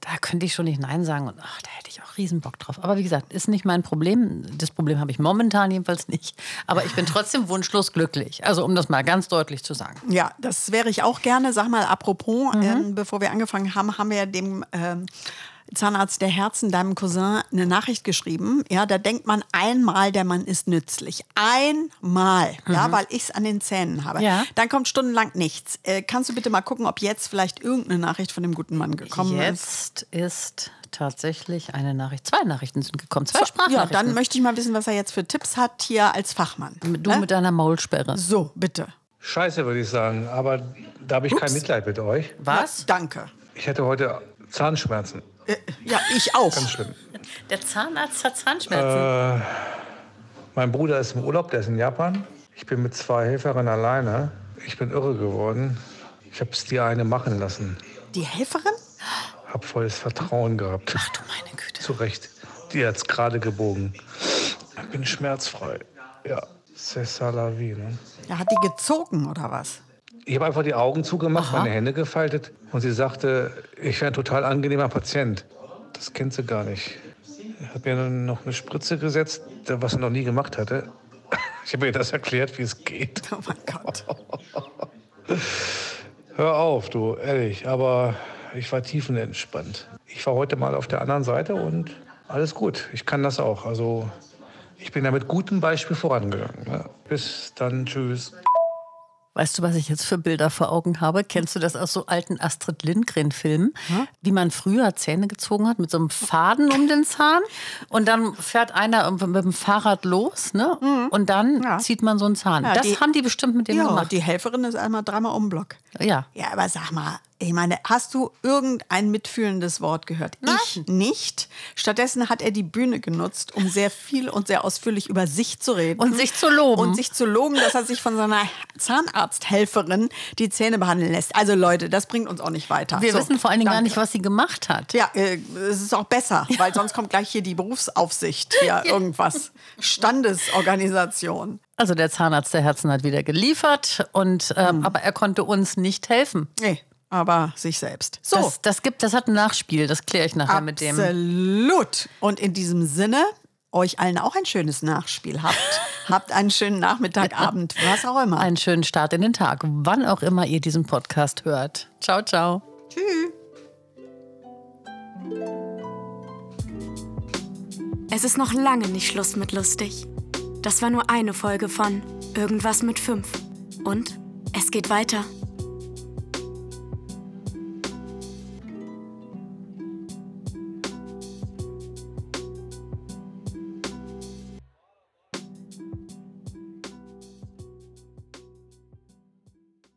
da könnte ich schon nicht Nein sagen. Und ach, da hätte ich auch riesen Bock drauf. Aber wie gesagt, ist nicht mein Problem. Das Problem habe ich momentan jedenfalls nicht. Aber ich bin trotzdem wunschlos glücklich. Also um das mal ganz deutlich zu sagen. Ja, das wäre ich auch gerne. Sag mal, apropos, mhm. ähm, bevor wir angefangen haben, haben wir ja dem ähm, Zahnarzt der Herzen, deinem Cousin, eine Nachricht geschrieben. Ja, da denkt man einmal, der Mann ist nützlich. Einmal, mhm. ja, weil ich es an den Zähnen habe. Ja. Dann kommt stundenlang nichts. Äh, kannst du bitte mal gucken, ob jetzt vielleicht irgendeine Nachricht von dem guten Mann gekommen jetzt ist? Jetzt ist tatsächlich eine Nachricht. Zwei Nachrichten sind gekommen. Zwei Sprachnachrichten. Ja, dann möchte ich mal wissen, was er jetzt für Tipps hat hier als Fachmann. Du ne? mit deiner Maulsperre. So, bitte. Scheiße, würde ich sagen. Aber da habe ich Ups. kein Mitleid mit euch. Was? Ja, danke. Ich hätte heute Zahnschmerzen. Äh, ja, ich auch. Ganz schlimm. Der Zahnarzt hat Zahnschmerzen. Äh, mein Bruder ist im Urlaub, der ist in Japan. Ich bin mit zwei Helferinnen alleine. Ich bin irre geworden. Ich habe es die eine machen lassen. Die Helferin? Hab volles Vertrauen gehabt. Ach du meine Güte. Zu Recht. Die hat es gerade gebogen. Ich bin schmerzfrei. Ja, c'est ça la vie, ne? Ja, hat die gezogen oder was? Ich habe einfach die Augen zugemacht, Aha. meine Hände gefaltet und sie sagte, ich wäre ein total angenehmer Patient. Das kennt sie gar nicht. Ich habe ihr noch eine Spritze gesetzt, was sie noch nie gemacht hatte. Ich habe ihr das erklärt, wie es geht. Oh mein Gott. Hör auf, du, ehrlich. Aber ich war tiefenentspannt. Ich war heute mal auf der anderen Seite und alles gut. Ich kann das auch. Also ich bin da mit gutem Beispiel vorangegangen. Bis dann, tschüss. Weißt du, was ich jetzt für Bilder vor Augen habe? Kennst du das aus so alten Astrid Lindgren-Filmen? Hm? Wie man früher Zähne gezogen hat mit so einem Faden um den Zahn und dann fährt einer mit dem Fahrrad los ne? Mhm. und dann ja. zieht man so einen Zahn. Ja, das die, haben die bestimmt mit dem ja, gemacht. Die Helferin ist einmal dreimal um den Block. Ja. Ja, aber sag mal, ich meine, hast du irgendein mitfühlendes Wort gehört? Nein. Ich nicht. Stattdessen hat er die Bühne genutzt, um sehr viel und sehr ausführlich über sich zu reden. Und sich zu loben. Und sich zu loben, dass er sich von seiner Zahnarzthelferin die Zähne behandeln lässt. Also Leute, das bringt uns auch nicht weiter. Wir so, wissen vor allen Dingen danke. gar nicht, was sie gemacht hat. Ja, äh, es ist auch besser, weil sonst kommt gleich hier die Berufsaufsicht, hier irgendwas. Standesorganisation. Also der Zahnarzt der Herzen hat wieder geliefert, und, ähm, mhm. aber er konnte uns nicht helfen. Nee aber sich selbst. So. Das, das, gibt, das hat ein Nachspiel, das kläre ich nachher Absolut. mit dem. Absolut. Und in diesem Sinne, euch allen auch ein schönes Nachspiel habt. habt einen schönen Nachmittag, Abend, was auch immer. Einen schönen Start in den Tag, wann auch immer ihr diesen Podcast hört. Ciao, ciao. Tschüss. Es ist noch lange nicht Schluss mit lustig. Das war nur eine Folge von Irgendwas mit 5. Und es geht weiter.